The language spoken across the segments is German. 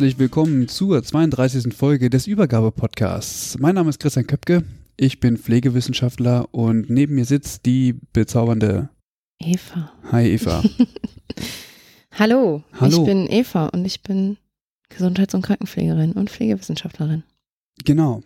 Herzlich willkommen zur 32. Folge des Übergabe-Podcasts. Mein Name ist Christian Köpke, ich bin Pflegewissenschaftler und neben mir sitzt die bezaubernde Eva. Hi Eva. Hallo, Hallo. ich bin Eva und ich bin Gesundheits- und Krankenpflegerin und Pflegewissenschaftlerin. Genau.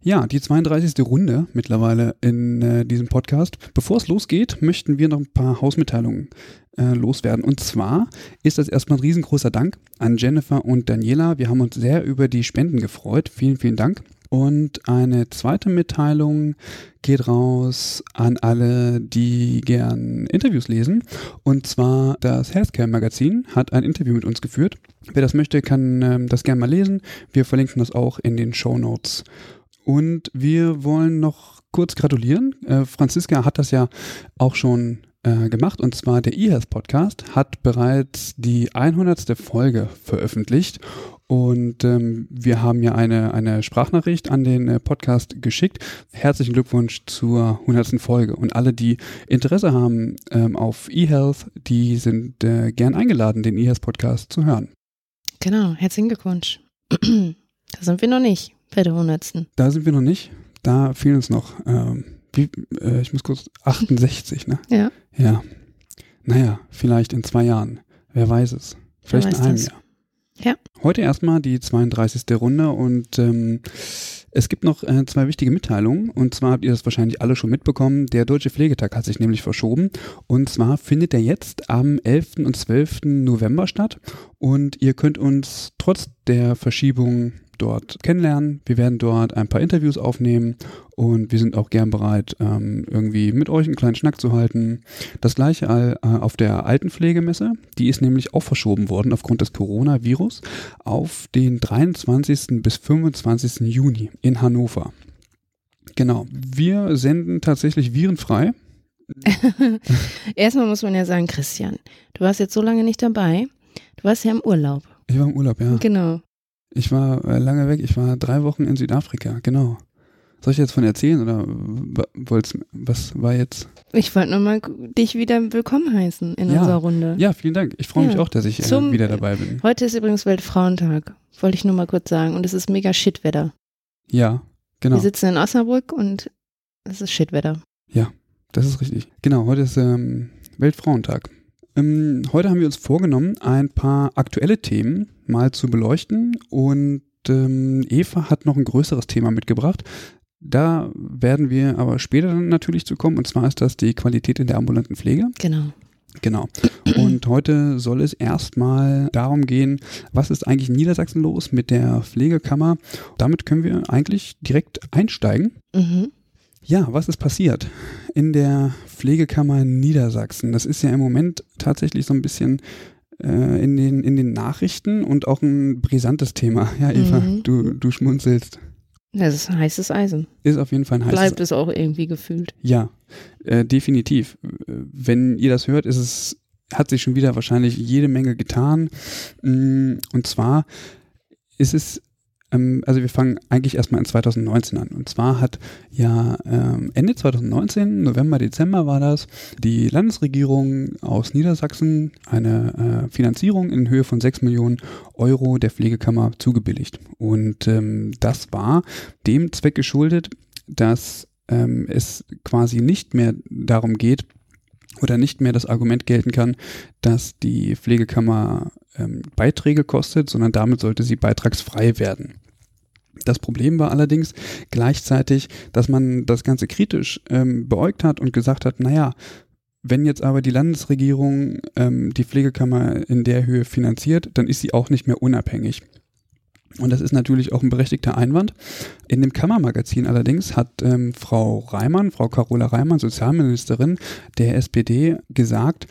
Ja, die 32. Runde mittlerweile in äh, diesem Podcast. Bevor es losgeht, möchten wir noch ein paar Hausmitteilungen äh, loswerden. Und zwar ist das erstmal ein riesengroßer Dank an Jennifer und Daniela. Wir haben uns sehr über die Spenden gefreut. Vielen, vielen Dank. Und eine zweite Mitteilung geht raus an alle, die gern Interviews lesen. Und zwar das Healthcare Magazin hat ein Interview mit uns geführt. Wer das möchte, kann ähm, das gerne mal lesen. Wir verlinken das auch in den Show Notes. Und wir wollen noch kurz gratulieren. Äh, Franziska hat das ja auch schon äh, gemacht und zwar der eHealth Podcast hat bereits die 100. Folge veröffentlicht und ähm, wir haben ja eine, eine Sprachnachricht an den äh, Podcast geschickt. Herzlichen Glückwunsch zur 100. Folge und alle, die Interesse haben ähm, auf eHealth, die sind äh, gern eingeladen, den eHealth Podcast zu hören. Genau, herzlichen Glückwunsch. da sind wir noch nicht bei der 100. Da sind wir noch nicht. Da fehlen uns noch, ähm, wie, äh, ich muss kurz, 68, ne? Ja. Ja. Naja, vielleicht in zwei Jahren. Wer weiß es. Vielleicht in weiß einem das. Jahr. Ja. Heute erstmal die 32. Runde und ähm, es gibt noch äh, zwei wichtige Mitteilungen. Und zwar habt ihr das wahrscheinlich alle schon mitbekommen. Der Deutsche Pflegetag hat sich nämlich verschoben. Und zwar findet er jetzt am 11. und 12. November statt. Und ihr könnt uns trotz der Verschiebung dort kennenlernen. Wir werden dort ein paar Interviews aufnehmen und wir sind auch gern bereit, ähm, irgendwie mit euch einen kleinen Schnack zu halten. Das gleiche äh, auf der Altenpflegemesse. Die ist nämlich auch verschoben worden aufgrund des Coronavirus auf den 23. bis 25. Juni in Hannover. Genau. Wir senden tatsächlich virenfrei. Erstmal muss man ja sagen, Christian, du warst jetzt so lange nicht dabei. Du warst ja im Urlaub. Ich war im Urlaub, ja. Genau. Ich war äh, lange weg. Ich war drei Wochen in Südafrika, genau. Soll ich jetzt von erzählen oder wollt's, was war jetzt? Ich wollte nochmal dich wieder willkommen heißen in Ja. unserer Runde. Ja, vielen Dank. Ich freue mich Ja. auch, dass ich äh, Zum- wieder dabei bin. Heute ist übrigens Weltfrauentag. Wollte ich nur mal kurz sagen. Und es ist mega Shitwetter. Ja, genau. Wir sitzen in Osnabrück und es ist Shitwetter. Das ist richtig. Genau, heute ist ähm, Weltfrauentag. Ähm, heute haben wir uns vorgenommen, ein paar aktuelle Themen mal zu beleuchten und ähm, Eva hat noch ein größeres Thema mitgebracht. Da werden wir aber später dann natürlich zu kommen und zwar ist das die Qualität in der ambulanten Pflege. Genau. Genau. Und heute soll es erstmal darum gehen, was ist eigentlich in Niedersachsen los mit der Pflegekammer. Damit können wir eigentlich direkt einsteigen. Mhm. Ja, was ist passiert in der Pflegekammer Niedersachsen? Das ist ja im Moment tatsächlich so ein bisschen äh, in, den, in den Nachrichten und auch ein brisantes Thema. Ja, Eva, Mhm. du, du schmunzelst. Das ist heißes Eisen. Ist auf jeden Fall ein heißes Bleibt es auch irgendwie gefühlt. Ja, äh, definitiv. Wenn ihr das hört, ist es, hat sich schon wieder wahrscheinlich jede Menge getan. Mm, Und zwar ist es ähm, also wir fangen eigentlich erstmal in 2019 an. Und zwar hat ja ähm, Ende 2019, November, Dezember war das, die Landesregierung aus Niedersachsen eine äh, Finanzierung in Höhe von 6 Millionen Euro der Pflegekammer zugebilligt. Und ähm, das war dem Zweck geschuldet, dass es quasi nicht mehr darum geht, oder nicht mehr das Argument gelten kann, dass die Pflegekammer ähm, Beiträge kostet, sondern damit sollte sie beitragsfrei werden. Das Problem war allerdings gleichzeitig, dass man das Ganze kritisch ähm, beäugt hat und gesagt hat, naja, wenn jetzt aber die Landesregierung ähm, die Pflegekammer in der Höhe finanziert, dann ist sie auch nicht mehr unabhängig. Und das ist natürlich auch ein berechtigter Einwand. In dem Kammermagazin allerdings hat ähm, Frau Reimann, Frau Carola Reimann, Sozialministerin der SPD, gesagt,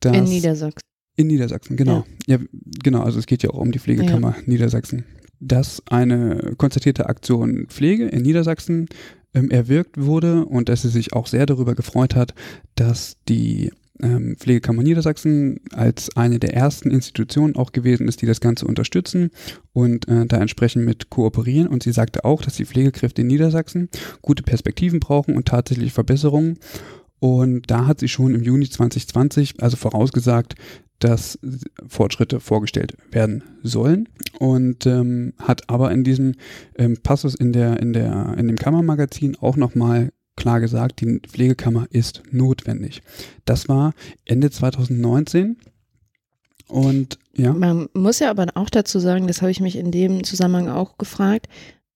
dass. In Niedersachsen. In Niedersachsen, genau. Ja, ja genau. Also es geht ja auch um die Pflegekammer ja. Niedersachsen. Dass eine konstatierte Aktion Pflege in Niedersachsen ähm, erwirkt wurde und dass sie sich auch sehr darüber gefreut hat, dass die ähm, Pflegekammer Niedersachsen als eine der ersten Institutionen auch gewesen ist, die das Ganze unterstützen und äh, da entsprechend mit kooperieren. Und sie sagte auch, dass die Pflegekräfte in Niedersachsen gute Perspektiven brauchen und tatsächlich Verbesserungen. Und da hat sie schon im Juni 2020 also vorausgesagt, dass Fortschritte vorgestellt werden sollen und ähm, hat aber in diesem ähm, Passus in der in der in dem Kammermagazin auch nochmal klar gesagt, die Pflegekammer ist notwendig. Das war Ende 2019 und ja. Man muss ja aber auch dazu sagen, das habe ich mich in dem Zusammenhang auch gefragt.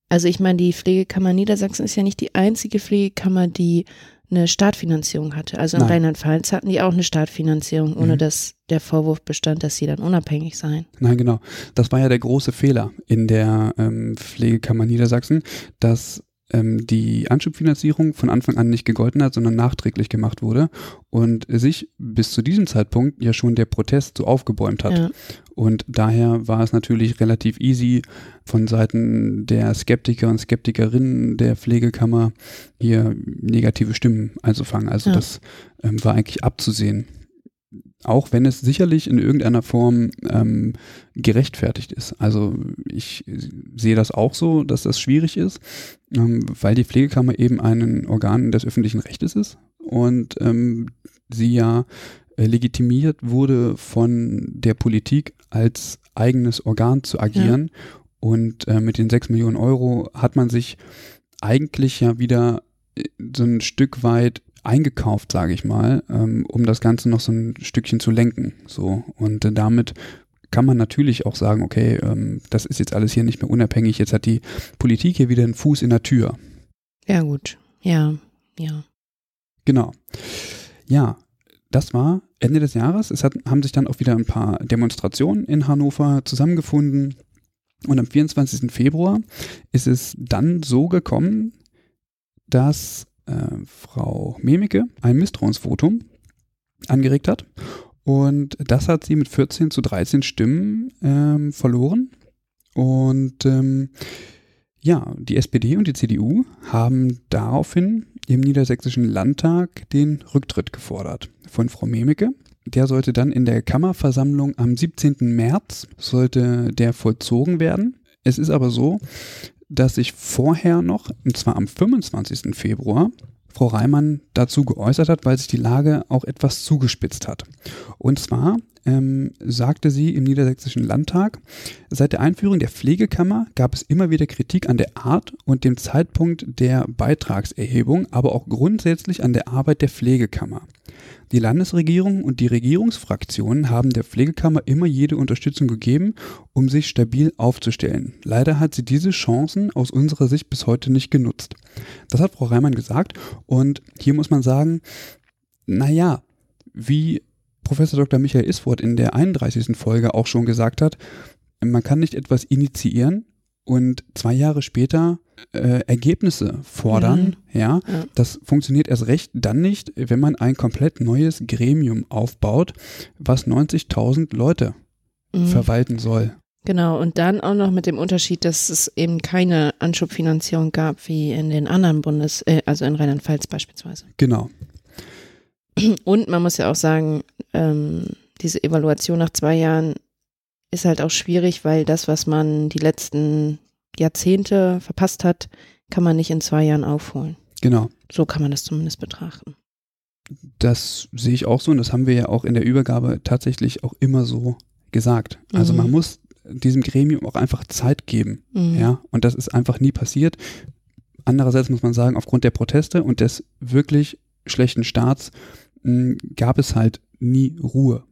Also ich meine, die Pflegekammer Niedersachsen ist ja nicht die einzige Pflegekammer, die eine Startfinanzierung hatte. Also in Rheinland-Pfalz hatten die auch eine Startfinanzierung, ohne mhm. dass der Vorwurf bestand, dass sie dann unabhängig seien. Nein, genau. Das war ja der große Fehler in der ähm, Pflegekammer Niedersachsen, dass ähm, die Anschubfinanzierung von Anfang an nicht gegolten hat, sondern nachträglich gemacht wurde und sich bis zu diesem Zeitpunkt ja schon der Protest so aufgebäumt hat. Ja. Und daher war es natürlich relativ easy von Seiten der Skeptiker und Skeptikerinnen der Pflegekammer hier negative Stimmen einzufangen. Also ja. das ähm, war eigentlich abzusehen auch wenn es sicherlich in irgendeiner Form ähm, gerechtfertigt ist. Also ich sehe das auch so, dass das schwierig ist, ähm, weil die Pflegekammer eben ein Organ des öffentlichen Rechtes ist und ähm, sie ja äh, legitimiert wurde von der Politik als eigenes Organ zu agieren. Ja. Und äh, mit den sechs Millionen Euro hat man sich eigentlich ja wieder äh, so ein Stück weit eingekauft, sage ich mal, ähm, um das Ganze noch so ein Stückchen zu lenken. So und äh, damit kann man natürlich auch sagen, okay, ähm, das ist jetzt alles hier nicht mehr unabhängig. Jetzt hat die Politik hier wieder einen Fuß in der Tür. Ja gut, ja, ja. Genau. Ja, das war Ende des Jahres. Es hat, haben sich dann auch wieder ein paar Demonstrationen in Hannover zusammengefunden. Und am 24. Februar ist es dann so gekommen, dass äh, Frau Memike ein Misstrauensvotum angeregt hat. Und das hat sie mit 14 zu 13 Stimmen ähm, verloren. Und ähm, ja, die SPD und die CDU haben daraufhin im Niedersächsischen Landtag den Rücktritt gefordert von Frau Memike. Der sollte dann in der Kammerversammlung am 17. März sollte der vollzogen werden. Es ist aber so, dass sich vorher noch, und zwar am 25. Februar, Frau Reimann dazu geäußert hat, weil sich die Lage auch etwas zugespitzt hat. Und zwar ähm, sagte sie im Niedersächsischen Landtag, seit der Einführung der Pflegekammer gab es immer wieder Kritik an der Art und dem Zeitpunkt der Beitragserhebung, aber auch grundsätzlich an der Arbeit der Pflegekammer. Die Landesregierung und die Regierungsfraktionen haben der Pflegekammer immer jede Unterstützung gegeben, um sich stabil aufzustellen. Leider hat sie diese Chancen aus unserer Sicht bis heute nicht genutzt. Das hat Frau Reimann gesagt und hier muss man sagen, naja, wie Professor Dr. Michael Isford in der 31. Folge auch schon gesagt hat, man kann nicht etwas initiieren und zwei Jahre später äh, Ergebnisse fordern, mhm. ja, ja, das funktioniert erst recht dann nicht, wenn man ein komplett neues Gremium aufbaut, was 90.000 Leute mhm. verwalten soll. Genau, und dann auch noch mit dem Unterschied, dass es eben keine Anschubfinanzierung gab wie in den anderen Bundes, äh, also in Rheinland-Pfalz beispielsweise. Genau. Und man muss ja auch sagen, ähm, diese Evaluation nach zwei Jahren ist halt auch schwierig, weil das, was man die letzten Jahrzehnte verpasst hat, kann man nicht in zwei Jahren aufholen. Genau. So kann man das zumindest betrachten. Das sehe ich auch so und das haben wir ja auch in der Übergabe tatsächlich auch immer so gesagt. Also Mhm. man muss diesem Gremium auch einfach Zeit geben. Mhm. Ja, und das ist einfach nie passiert. Andererseits muss man sagen, aufgrund der Proteste und des wirklich schlechten Starts mh, gab es halt nie Ruhe.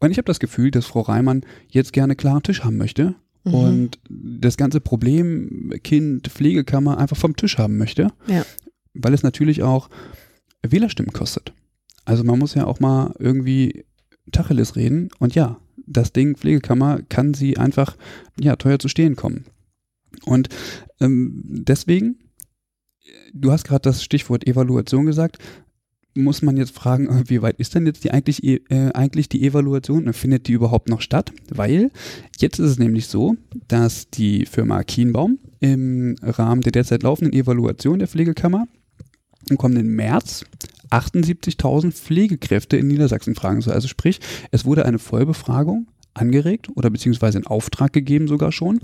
Und ich habe das Gefühl, dass Frau Reimann jetzt gerne klaren Tisch haben möchte Mhm. und das ganze Problem Kind, Pflegekammer einfach vom Tisch haben möchte. Ja. Weil es natürlich auch Wählerstimmen kostet. Also man muss ja auch mal irgendwie Tacheles reden und ja, das Ding Pflegekammer kann sie einfach ja teuer zu stehen kommen. Und ähm, deswegen, du hast gerade das Stichwort Evaluation gesagt, muss man jetzt fragen, äh, wie weit ist denn jetzt die eigentlich, äh, eigentlich die Evaluation? Findet die überhaupt noch statt? Weil jetzt ist es nämlich so, dass die Firma Kienbaum im Rahmen der derzeit laufenden Evaluation der Pflegekammer im kommenden März 78.000 Pflegekräfte in Niedersachsen fragen soll. Also sprich, es wurde eine Vollbefragung angeregt oder beziehungsweise in Auftrag gegeben sogar schon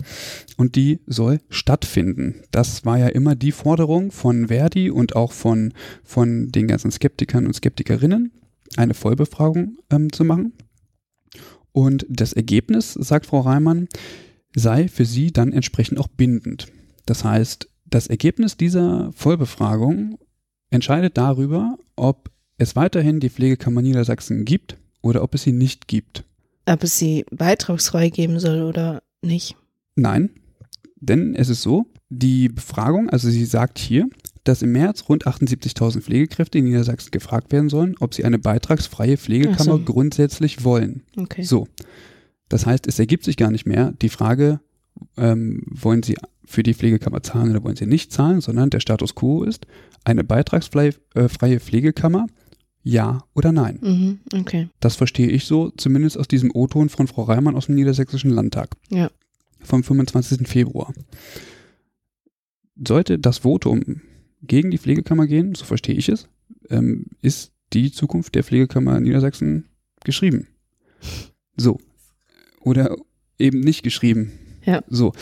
und die soll stattfinden. Das war ja immer die Forderung von Verdi und auch von, von den ganzen Skeptikern und Skeptikerinnen, eine Vollbefragung ähm, zu machen. Und das Ergebnis, sagt Frau Reimann, sei für sie dann entsprechend auch bindend. Das heißt, das Ergebnis dieser Vollbefragung entscheidet darüber, ob es weiterhin die Pflegekammer Niedersachsen gibt oder ob es sie nicht gibt. Ob es sie beitragsfrei geben soll oder nicht. Nein, denn es ist so, die Befragung, also sie sagt hier, dass im März rund 78.000 Pflegekräfte in Niedersachsen gefragt werden sollen, ob sie eine beitragsfreie Pflegekammer so. grundsätzlich wollen. Okay. So, das heißt, es ergibt sich gar nicht mehr die Frage, ähm, wollen Sie für die Pflegekammer zahlen oder wollen Sie nicht zahlen, sondern der Status quo ist eine beitragsfreie äh, Pflegekammer, ja oder nein. Mhm. Okay. Das verstehe ich so, zumindest aus diesem O-Ton von Frau Reimann aus dem Niedersächsischen Landtag. Ja. Vom 25. Februar. Sollte das Votum gegen die Pflegekammer gehen, so verstehe ich es, ähm, ist die Zukunft der Pflegekammer Niedersachsen geschrieben. So. Oder eben nicht geschrieben. Ja. So.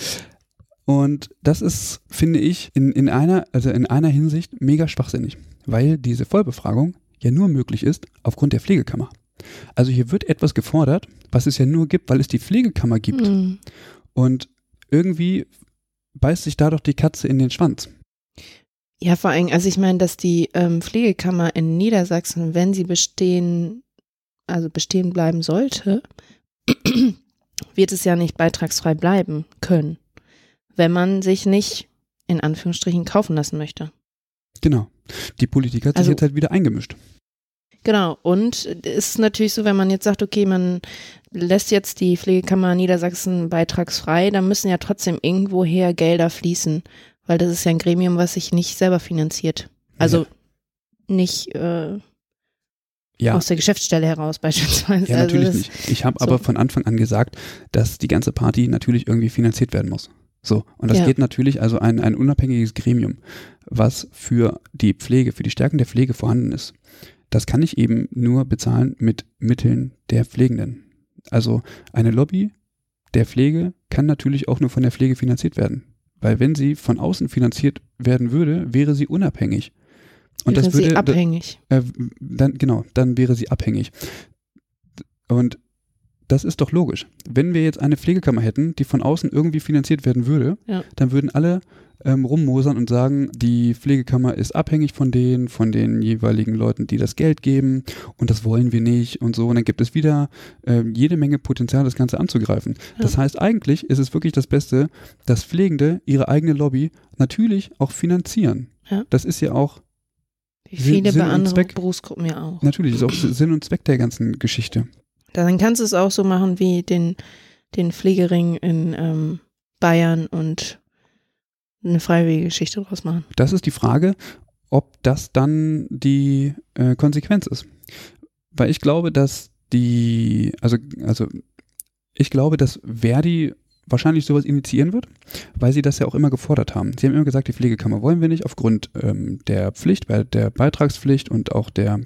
Und das ist, finde ich, in, in einer, also in einer Hinsicht mega schwachsinnig, weil diese Vollbefragung ja nur möglich ist aufgrund der Pflegekammer. Also hier wird etwas gefordert, was es ja nur gibt, weil es die Pflegekammer gibt. Mhm. Und irgendwie beißt sich da doch die Katze in den Schwanz. Ja, vor allem, also ich meine, dass die ähm, Pflegekammer in Niedersachsen, wenn sie bestehen, also bestehen bleiben sollte, wird es ja nicht beitragsfrei bleiben können, wenn man sich nicht in Anführungsstrichen kaufen lassen möchte. Genau. Die Politik hat sich Also- jetzt halt wieder eingemischt. Genau, und es ist natürlich so, wenn man jetzt sagt, okay, man lässt jetzt die Pflegekammer Niedersachsen beitragsfrei, dann müssen ja trotzdem irgendwoher Gelder fließen, weil das ist ja ein Gremium, was sich nicht selber finanziert. Also nicht äh, Ja, aus der Geschäftsstelle heraus beispielsweise. ja also natürlich das, nicht. Ich habe so. aber von Anfang an gesagt, dass die ganze Party natürlich irgendwie finanziert werden muss. So, und das Ja. geht natürlich also ein, ein unabhängiges Gremium, was für die Pflege, für die Stärken der Pflege vorhanden ist. Das kann ich eben nur bezahlen mit Mitteln der Pflegenden. Also eine Lobby der Pflege kann natürlich auch nur von der Pflege finanziert werden. Weil wenn sie von außen finanziert werden würde, wäre sie unabhängig. Und wäre das würde sie abhängig. äh, dann, genau, dann wäre sie abhängig. Und das ist doch logisch. Wenn wir jetzt eine Pflegekammer hätten, die von außen irgendwie finanziert werden würde, Ja. dann würden alle ähm, rummosern und sagen, die Pflegekammer ist abhängig von denen, von den jeweiligen Leuten, die das Geld geben und das wollen wir nicht und so. Und dann gibt es wieder ähm, jede Menge Potenzial, das Ganze anzugreifen. Ja. Das heißt, eigentlich ist es wirklich das Beste, dass Pflegende ihre eigene Lobby natürlich auch finanzieren. Ja. Das ist ja auch Wie viele Sinn bei anderen. Berufsgruppen ja auch. Natürlich, ist auch Sinn und Zweck der ganzen Geschichte. Dann kannst du es auch so machen wie den, den Pflegering in ähm, Bayern und eine freiwillige Geschichte draus machen. Das ist die Frage, ob das dann die äh, Konsequenz ist. Weil ich glaube, dass die, also, also ich glaube, dass Verdi wahrscheinlich sowas initiieren wird, weil sie das ja auch immer gefordert haben. Sie haben immer gesagt, die Pflegekammer wollen wir nicht aufgrund ähm, der Pflicht, der Beitragspflicht und auch der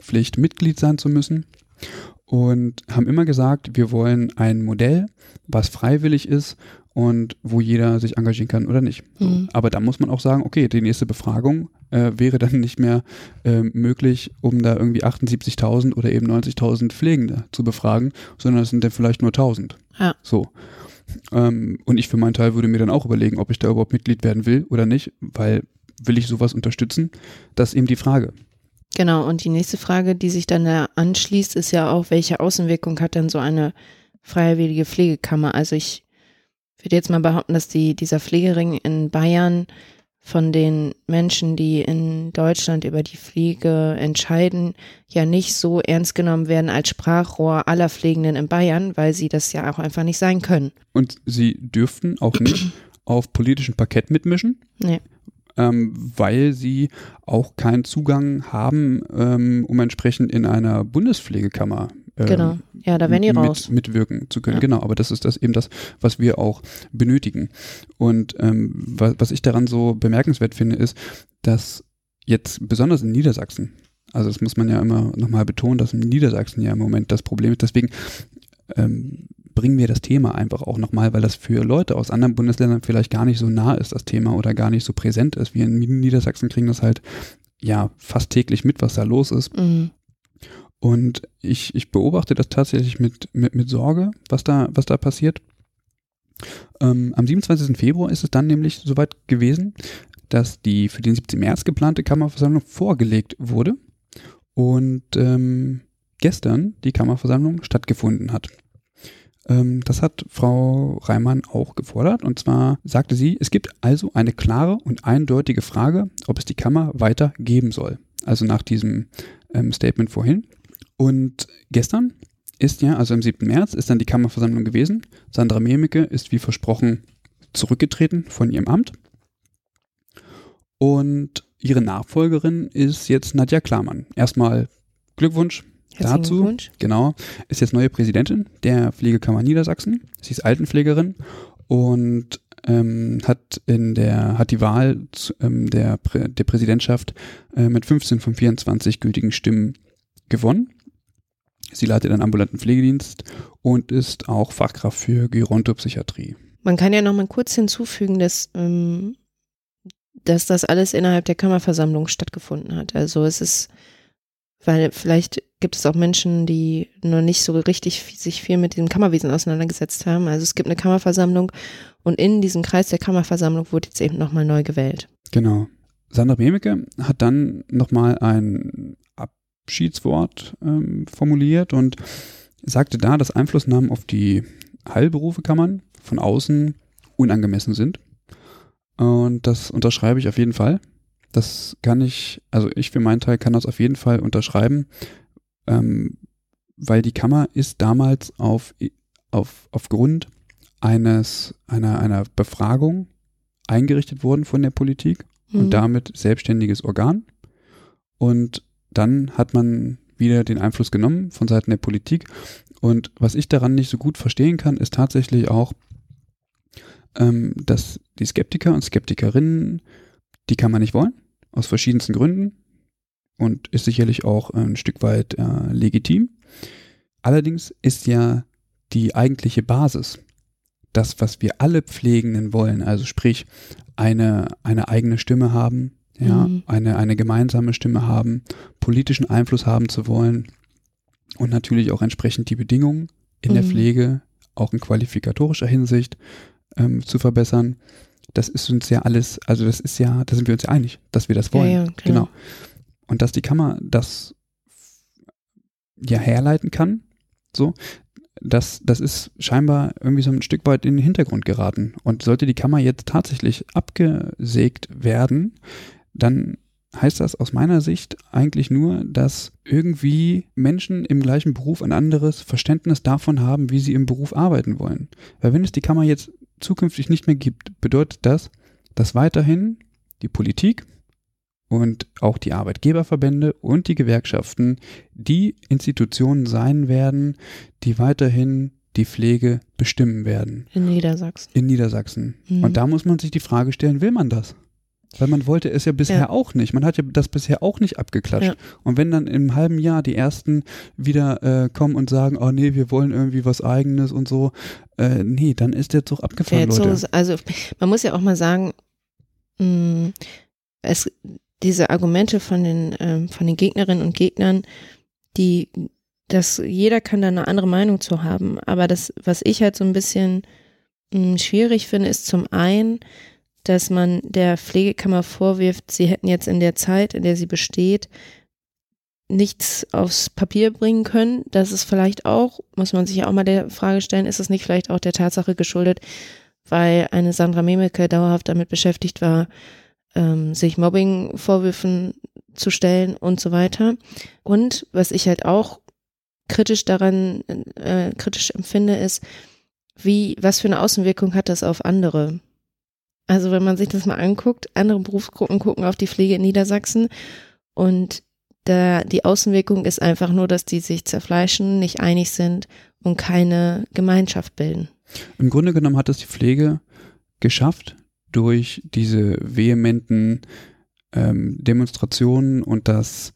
Pflicht, Mitglied sein zu müssen. Und haben immer gesagt, wir wollen ein Modell, was freiwillig ist und wo jeder sich engagieren kann oder nicht. Mhm. Aber da muss man auch sagen, okay, die nächste Befragung äh, wäre dann nicht mehr äh, möglich, um da irgendwie 78.000 oder eben 90.000 Pflegende zu befragen, sondern es sind dann vielleicht nur 1.000. Ja. So. Ähm, und ich für meinen Teil würde mir dann auch überlegen, ob ich da überhaupt Mitglied werden will oder nicht, weil will ich sowas unterstützen? Das ist eben die Frage. Genau, und die nächste Frage, die sich dann da anschließt, ist ja auch, welche Außenwirkung hat denn so eine freiwillige Pflegekammer? Also ich würde jetzt mal behaupten, dass die, dieser Pflegering in Bayern von den Menschen, die in Deutschland über die Pflege entscheiden, ja nicht so ernst genommen werden als Sprachrohr aller Pflegenden in Bayern, weil sie das ja auch einfach nicht sein können. Und sie dürften auch nicht auf politischem Parkett mitmischen. Nee ähm, weil sie auch keinen Zugang haben, ähm, um entsprechend in einer Bundespflegekammer ähm, genau. Ja, da werden die raus. Mit, mitwirken zu können. Ja. Genau, aber das ist das eben das, was wir auch benötigen. Und ähm, was, was ich daran so bemerkenswert finde, ist, dass jetzt besonders in Niedersachsen, also das muss man ja immer nochmal betonen, dass in Niedersachsen ja im Moment das Problem ist. Deswegen ähm, bringen wir das Thema einfach auch nochmal, weil das für Leute aus anderen Bundesländern vielleicht gar nicht so nah ist, das Thema, oder gar nicht so präsent ist. Wir in Niedersachsen kriegen das halt ja fast täglich mit, was da los ist. Mhm. Und ich, ich beobachte das tatsächlich mit, mit, mit Sorge, was da, was da passiert. Ähm, am 27. Februar ist es dann nämlich soweit gewesen, dass die für den 17. März geplante Kammerversammlung vorgelegt wurde und ähm, gestern die Kammerversammlung stattgefunden hat. Ähm, das hat Frau Reimann auch gefordert. Und zwar sagte sie, es gibt also eine klare und eindeutige Frage, ob es die Kammer weiter geben soll. Also nach diesem ähm, Statement vorhin. Und gestern ist ja, also am 7. März, ist dann die Kammerversammlung gewesen. Sandra Memeke ist wie versprochen zurückgetreten von ihrem Amt. Und ihre Nachfolgerin ist jetzt Nadja Klamann. Erstmal Glückwunsch, dazu, genau, ist jetzt neue Präsidentin der Pflegekammer Niedersachsen. Sie ist Altenpflegerin und ähm, hat in der hat die Wahl zu, ähm, der, Prä der Präsidentschaft äh, mit 15 von 24 gültigen Stimmen gewonnen. Sie leitet einen ambulanten Pflegedienst und ist auch Fachkraft für Gerontopsychiatrie. Man kann ja noch mal kurz hinzufügen, dass ähm, dass das alles innerhalb der Kammerversammlung stattgefunden hat. Also es ist weil vielleicht gibt es auch Menschen, die noch nicht so richtig sich viel mit diesem Kammerwesen auseinandergesetzt haben. Also es gibt eine Kammerversammlung und in diesem Kreis der Kammerversammlung wurde jetzt eben nochmal neu gewählt. Genau. Sandra Bemeke hat dann nochmal ein Abschiedswort ähm, formuliert und sagte da, dass Einflussnahmen auf die Heilberufekammern von außen unangemessen sind. Und das unterschreibe ich auf jeden Fall. Das kann ich, also ich für meinen Teil kann das auf jeden Fall unterschreiben, ähm, weil die Kammer ist damals auf, auf, aufgrund eines, einer, einer Befragung eingerichtet worden von der Politik mhm. und damit selbstständiges Organ. Und dann hat man wieder den Einfluss genommen von Seiten der Politik. Und was ich daran nicht so gut verstehen kann, ist tatsächlich auch, ähm, dass die Skeptiker und Skeptikerinnen die Kammer nicht wollen aus verschiedensten Gründen und ist sicherlich auch ein Stück weit äh, legitim. Allerdings ist ja die eigentliche Basis, das, was wir alle Pflegenden wollen, also sprich eine, eine eigene Stimme haben, ja, mhm. eine, eine gemeinsame Stimme haben, politischen Einfluss haben zu wollen und natürlich auch entsprechend die Bedingungen in mhm. der Pflege, auch in qualifikatorischer Hinsicht ähm, zu verbessern das ist uns ja alles, also das ist ja, da sind wir uns ja einig, dass wir das wollen. Ja, ja, genau. Und dass die Kammer das ja herleiten kann, so, das, das ist scheinbar irgendwie so ein Stück weit in den Hintergrund geraten. Und sollte die Kammer jetzt tatsächlich abgesägt werden, dann heißt das aus meiner Sicht eigentlich nur, dass irgendwie Menschen im gleichen Beruf ein anderes Verständnis davon haben, wie sie im Beruf arbeiten wollen. Weil wenn es die Kammer jetzt zukünftig nicht mehr gibt, bedeutet das, dass weiterhin die Politik und auch die Arbeitgeberverbände und die Gewerkschaften die Institutionen sein werden, die weiterhin die Pflege bestimmen werden. In Niedersachsen. In Niedersachsen. Mhm. Und da muss man sich die Frage stellen, will man das? Weil man wollte es ja bisher ja. auch nicht. Man hat ja das bisher auch nicht abgeklatscht. Ja. Und wenn dann im halben Jahr die ersten wieder äh, kommen und sagen, oh nee, wir wollen irgendwie was eigenes und so, äh, nee, dann ist der Zug abgefahren, Leute. So, also man muss ja auch mal sagen, mh, mm, es, diese Argumente von den, ähm, von den Gegnerinnen und Gegnern, die, dass jeder kann da eine andere Meinung zu haben. Aber das, was ich halt so ein bisschen mh, mm, schwierig finde, ist zum einen, dass man der Pflegekammer vorwirft, sie hätten jetzt in der Zeit, in der sie besteht, nichts aufs Papier bringen können. Das ist vielleicht auch, muss man sich ja auch mal der Frage stellen, ist es nicht vielleicht auch der Tatsache geschuldet, weil eine Sandra Memeke dauerhaft damit beschäftigt war, ähm, sich Mobbing-Vorwürfen zu stellen und so weiter. Und was ich halt auch kritisch daran, äh, kritisch empfinde, ist, wie, was für eine Außenwirkung hat das auf andere? Also wenn man sich das mal anguckt, andere Berufsgruppen gucken auf die Pflege in Niedersachsen und da die Außenwirkung ist einfach nur, dass die sich zerfleischen, nicht einig sind und keine Gemeinschaft bilden. Im Grunde genommen hat es die Pflege geschafft, durch diese vehementen ähm, Demonstrationen und das,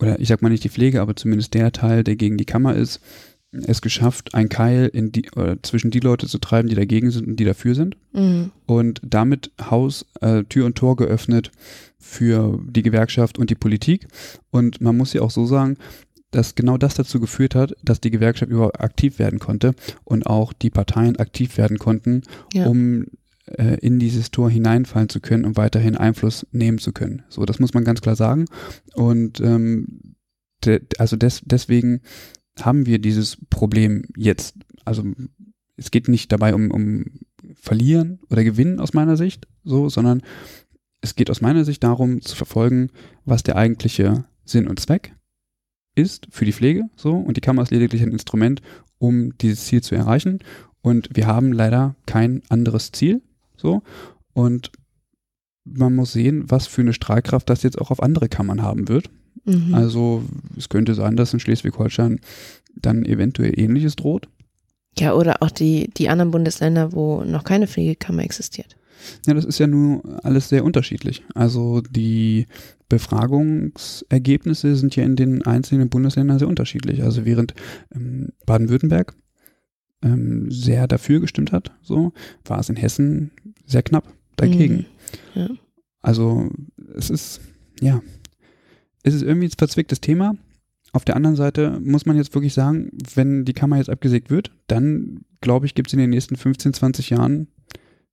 oder ich sag mal nicht die Pflege, aber zumindest der Teil, der gegen die Kammer ist, es geschafft, ein Keil in die, oder zwischen die Leute zu treiben, die dagegen sind und die dafür sind. Mhm. Und damit Haus, äh, Tür und Tor geöffnet für die Gewerkschaft und die Politik. Und man muss ja auch so sagen, dass genau das dazu geführt hat, dass die Gewerkschaft überhaupt aktiv werden konnte und auch die Parteien aktiv werden konnten, ja. um äh, in dieses Tor hineinfallen zu können und weiterhin Einfluss nehmen zu können. So, das muss man ganz klar sagen. Und ähm, de, also des, deswegen haben wir dieses Problem jetzt. Also es geht nicht dabei um, um Verlieren oder Gewinnen aus meiner Sicht, so, sondern es geht aus meiner Sicht darum zu verfolgen, was der eigentliche Sinn und Zweck ist für die Pflege, so, und die Kammer ist lediglich ein Instrument, um dieses Ziel zu erreichen. Und wir haben leider kein anderes Ziel, so, und man muss sehen, was für eine Strahlkraft das jetzt auch auf andere Kammern haben wird. Mhm. Also es könnte sein, dass in Schleswig-Holstein dann eventuell ähnliches droht. Ja, oder auch die, die anderen Bundesländer, wo noch keine Pflegekammer existiert. Ja, das ist ja nur alles sehr unterschiedlich. Also die Befragungsergebnisse sind ja in den einzelnen Bundesländern sehr unterschiedlich. Also während ähm, Baden-Württemberg ähm, sehr dafür gestimmt hat, so war es in Hessen sehr knapp dagegen. Mhm. Ja. Also es ist, ja, es ist irgendwie ein verzwicktes Thema. Auf der anderen Seite muss man jetzt wirklich sagen, wenn die Kammer jetzt abgesägt wird, dann glaube ich, gibt es in den nächsten 15, 20 Jahren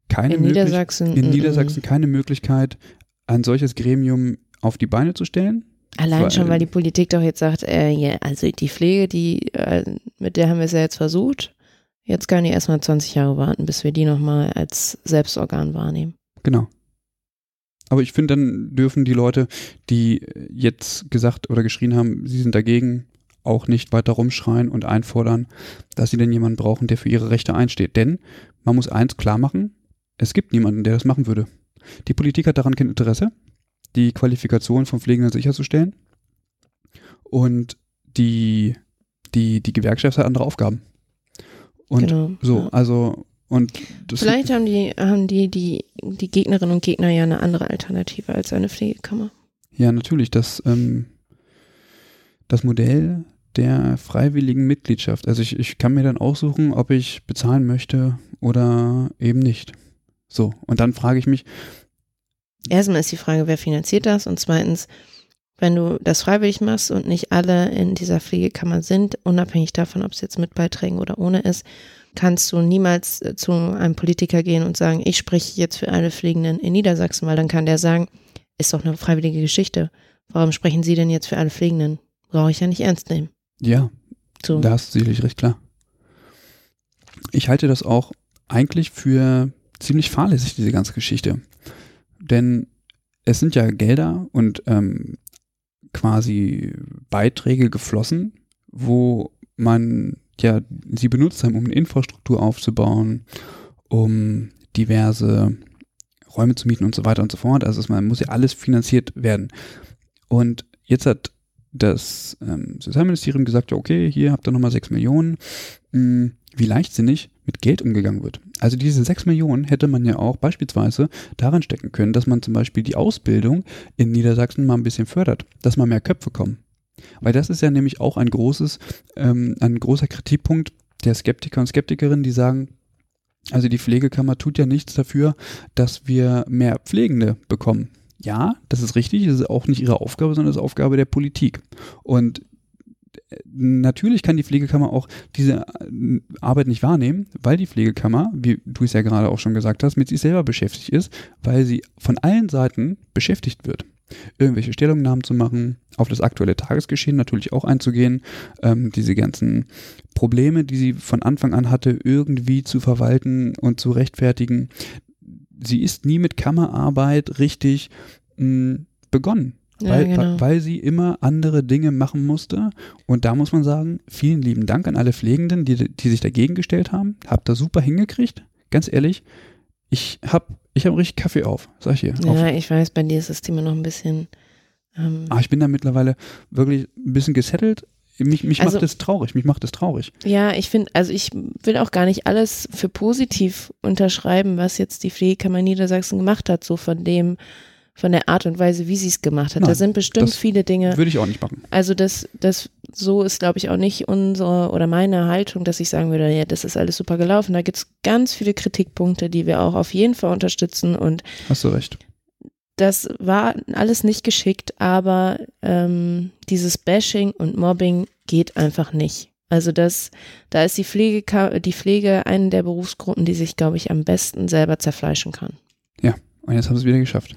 keine in Niedersachsen, in Niedersachsen keine Möglichkeit, ein solches Gremium auf die Beine zu stellen. Allein weil, schon, weil die Politik doch jetzt sagt, äh, yeah, also die Pflege, die, äh, mit der haben wir es ja jetzt versucht. Jetzt kann ich erstmal 20 Jahre warten, bis wir die nochmal als Selbstorgan wahrnehmen. Genau. Aber ich finde, dann dürfen die Leute, die jetzt gesagt oder geschrien haben, sie sind dagegen, auch nicht weiter rumschreien und einfordern, dass sie denn jemanden brauchen, der für ihre Rechte einsteht. Denn man muss eins klar machen, es gibt niemanden, der das machen würde. Die Politik hat daran kein Interesse, die Qualifikation von Pflegenden sicherzustellen. Und die, die, die Gewerkschaft hat andere Aufgaben. Und genau, so, ja. also und Vielleicht haben die, haben die, die, die Gegnerinnen und Gegner ja eine andere Alternative als eine Pflegekammer. Ja, natürlich. Das, ähm, das Modell der freiwilligen Mitgliedschaft. Also ich, ich kann mir dann aussuchen, ob ich bezahlen möchte oder eben nicht. So, und dann frage ich mich. Erstmal ist die Frage, wer finanziert das? Und zweitens, wenn du das freiwillig machst und nicht alle in dieser Pflegekammer sind, unabhängig davon, ob es jetzt mit Beiträgen oder ohne ist, kannst du niemals äh, zu einem Politiker gehen und sagen, ich spreche jetzt für alle Pflegenden in Niedersachsen, weil dann kann der sagen, ist doch eine freiwillige Geschichte. Warum sprechen Sie denn jetzt für alle Pflegenden? Brauche ich ja nicht ernst nehmen. Ja, so. da hast du sicherlich recht klar. Ich halte das auch eigentlich für ziemlich fahrlässig, diese ganze Geschichte. Denn es sind ja Gelder und ähm, quasi Beiträge geflossen, wo man ja sie benutzt haben, um eine Infrastruktur aufzubauen, um diverse Räume zu mieten und so weiter und so fort. Also man muss ja alles finanziert werden. Und jetzt hat das ähm, Sozialministerium gesagt, ja okay, hier habt ihr nochmal sechs Millionen. Hm, wie leichtsinnig mit Geld umgegangen wird. Also diese 6 Millionen hätte man ja auch beispielsweise daran stecken können, dass man zum Beispiel die Ausbildung in Niedersachsen mal ein bisschen fördert, dass mal mehr Köpfe kommen. Weil das ist ja nämlich auch ein großes, ähm, ein großer Kritikpunkt der Skeptiker und Skeptikerinnen, die sagen, also die Pflegekammer tut ja nichts dafür, dass wir mehr Pflegende bekommen. Ja, das ist richtig, das ist auch nicht ihre Aufgabe, sondern das ist Aufgabe der Politik. Und natürlich kann die Pflegekammer auch diese äh, Arbeit nicht wahrnehmen, weil die Pflegekammer, wie du es ja gerade auch schon gesagt hast, mit sich selber beschäftigt ist, weil sie von allen Seiten beschäftigt wird. Irgendwelche Stellungnahmen zu machen, auf das aktuelle Tagesgeschehen natürlich auch einzugehen, ähm, diese ganzen Probleme, die sie von Anfang an hatte, irgendwie zu verwalten und zu rechtfertigen. Sie ist nie mit Kammerarbeit richtig mh, hm, begonnen. Ja, weil, genau. weil sie immer andere Dinge machen musste. Und da muss man sagen, vielen lieben Dank an alle Pflegenden, die, die sich dagegen gestellt haben. Habt da super hingekriegt. Ganz ehrlich, ich habe ich hab richtig Kaffee auf, sag ich hier. Ja, auf. ich weiß, bei dir ist das Thema noch ein bisschen. Ähm ah, ich bin da mittlerweile wirklich ein bisschen gesettelt. Mich, mich also, macht das traurig, mich macht das traurig. Ja, ich finde, also ich will auch gar nicht alles für positiv unterschreiben, was jetzt die Pflegekammer Niedersachsen gemacht hat, so von dem, von der Art und Weise, wie sie es gemacht hat. Nein, da sind bestimmt viele Dinge. Würde ich auch nicht machen. Also das, das so ist, glaube ich, auch nicht unsere oder meine Haltung, dass ich sagen würde, ja, das ist alles super gelaufen. Da gibt es ganz viele Kritikpunkte, die wir auch auf jeden Fall unterstützen und hast du recht. Das war alles nicht geschickt, aber ähm, dieses Bashing und Mobbing geht einfach nicht. Also das, da ist die Pflege, die Pflege eine der Berufsgruppen, die sich, glaube ich, am besten selber zerfleischen kann. Ja, und jetzt haben sie es wieder geschafft.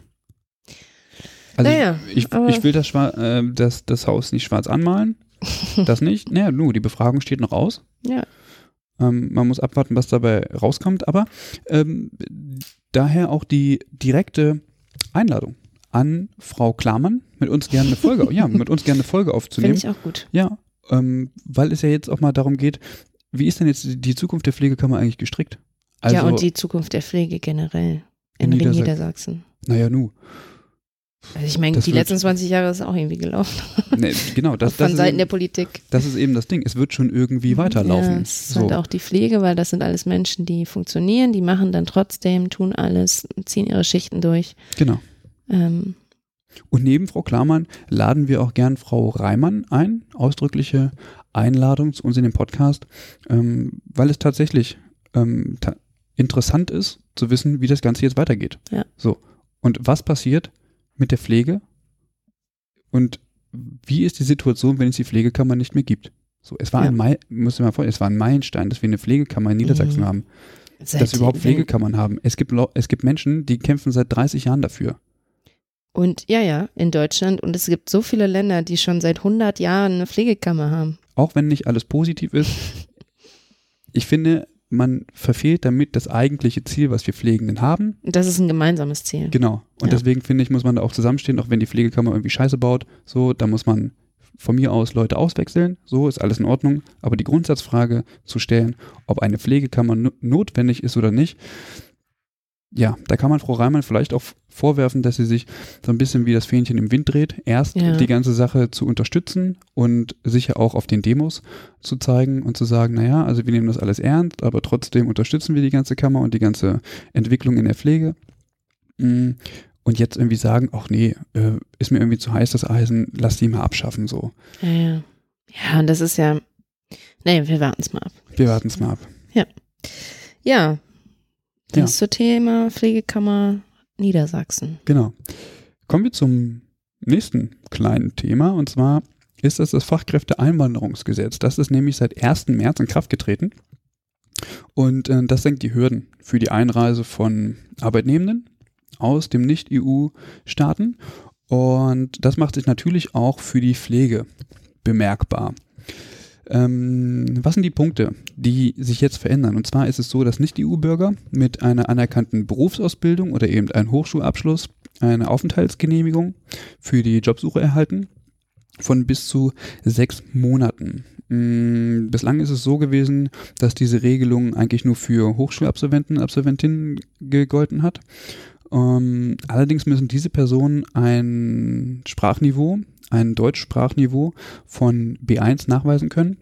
Also naja, ich, ich, ich, will das, äh, das, das Haus nicht schwarz anmalen. das nicht. Naja, nur, die Befragung steht noch aus. Ja. Ähm, man muss abwarten, was dabei rauskommt. Aber ähm, daher auch die direkte Einladung an Frau Klamann, mit uns gerne eine Folge, ja, mit uns gerne eine Folge aufzunehmen. Finde ich auch gut. Ja, ähm, weil es ja jetzt auch mal darum geht, wie ist denn jetzt die Zukunft der Pflegekammer eigentlich gestrickt? Also, ja, und die Zukunft der Pflege generell in, in Niedersachsen. Niedersachsen. Naja, nu. Also ich meine, die letzten 20 Jahre ist auch irgendwie gelaufen. Nee, genau, das, Von das Seiten der Politik. Das ist eben das Ding. Es wird schon irgendwie weiterlaufen. Ja, es ist so. halt auch die Pflege, weil das sind alles Menschen, die funktionieren, die machen dann trotzdem, tun alles, ziehen ihre Schichten durch. Genau. Ähm, und neben Frau Klarmann laden wir auch gern Frau Reimann ein. Ausdrückliche Einladung zu uns in den Podcast, ähm, weil es tatsächlich ähm, ta interessant ist, zu wissen, wie das Ganze jetzt weitergeht. Ja. So. Und was passiert, mit der Pflege? Und wie ist die Situation, wenn es die Pflegekammer nicht mehr gibt? So, es war ja. ein Meil, muss mal vor, es war ein Meilenstein, dass wir eine Pflegekammer in Niedersachsen mhm. haben. Seit dass wir überhaupt Pflegekammern haben. Es gibt, es gibt Menschen, die kämpfen seit 30 Jahren dafür. Und ja, ja, in Deutschland. Und es gibt so viele Länder, die schon seit 100 Jahren eine Pflegekammer haben. Auch wenn nicht alles positiv ist. ich finde, man verfehlt damit das eigentliche Ziel, was wir Pflegenden haben. Das ist ein gemeinsames Ziel. Genau. Und ja. deswegen finde ich, muss man da auch zusammenstehen, auch wenn die Pflegekammer irgendwie Scheiße baut, so, da muss man von mir aus Leute auswechseln, so ist alles in Ordnung. Aber die Grundsatzfrage zu stellen, ob eine Pflegekammer notwendig ist oder nicht, ja, da kann man Frau Reimann vielleicht auch vorwerfen, dass sie sich so ein bisschen wie das Fähnchen im Wind dreht. Erst ja. die ganze Sache zu unterstützen und sicher auch auf den Demos zu zeigen und zu sagen, naja, also wir nehmen das alles ernst, aber trotzdem unterstützen wir die ganze Kammer und die ganze Entwicklung in der Pflege. Mm, und jetzt irgendwie sagen, ach nee, äh, ist mir irgendwie zu heiß das Eisen, lass die mal abschaffen so. Ja, ja. Ja, und das ist ja, nee, wir warten es mal ab. Wir warten es mal ab. Ja. Ja, das ja. zur Thema Pflegekammer Niedersachsen. Genau. Kommen wir zum nächsten kleinen Thema und zwar ist das das Fachkräfteeinwanderungsgesetz. Das ist nämlich seit 1. März in Kraft getreten und äh, das senkt die Hürden für die Einreise von Arbeitnehmenden aus dem Nicht-EU-Staaten und das macht sich natürlich auch für die Pflege bemerkbar. Ähm, was sind die Punkte, die sich jetzt verändern? Und zwar ist es so, dass Nicht-EU-Bürger mit einer anerkannten Berufsausbildung oder eben einem Hochschulabschluss eine Aufenthaltsgenehmigung für die Jobsuche erhalten von bis zu sechs Monaten. Mm, bislang ist es so gewesen, dass diese Regelung eigentlich nur für Hochschulabsolventen und Absolventinnen gegolten hat. Ähm, allerdings müssen diese Personen ein Sprachniveau ein Deutschsprachniveau von B1 nachweisen können.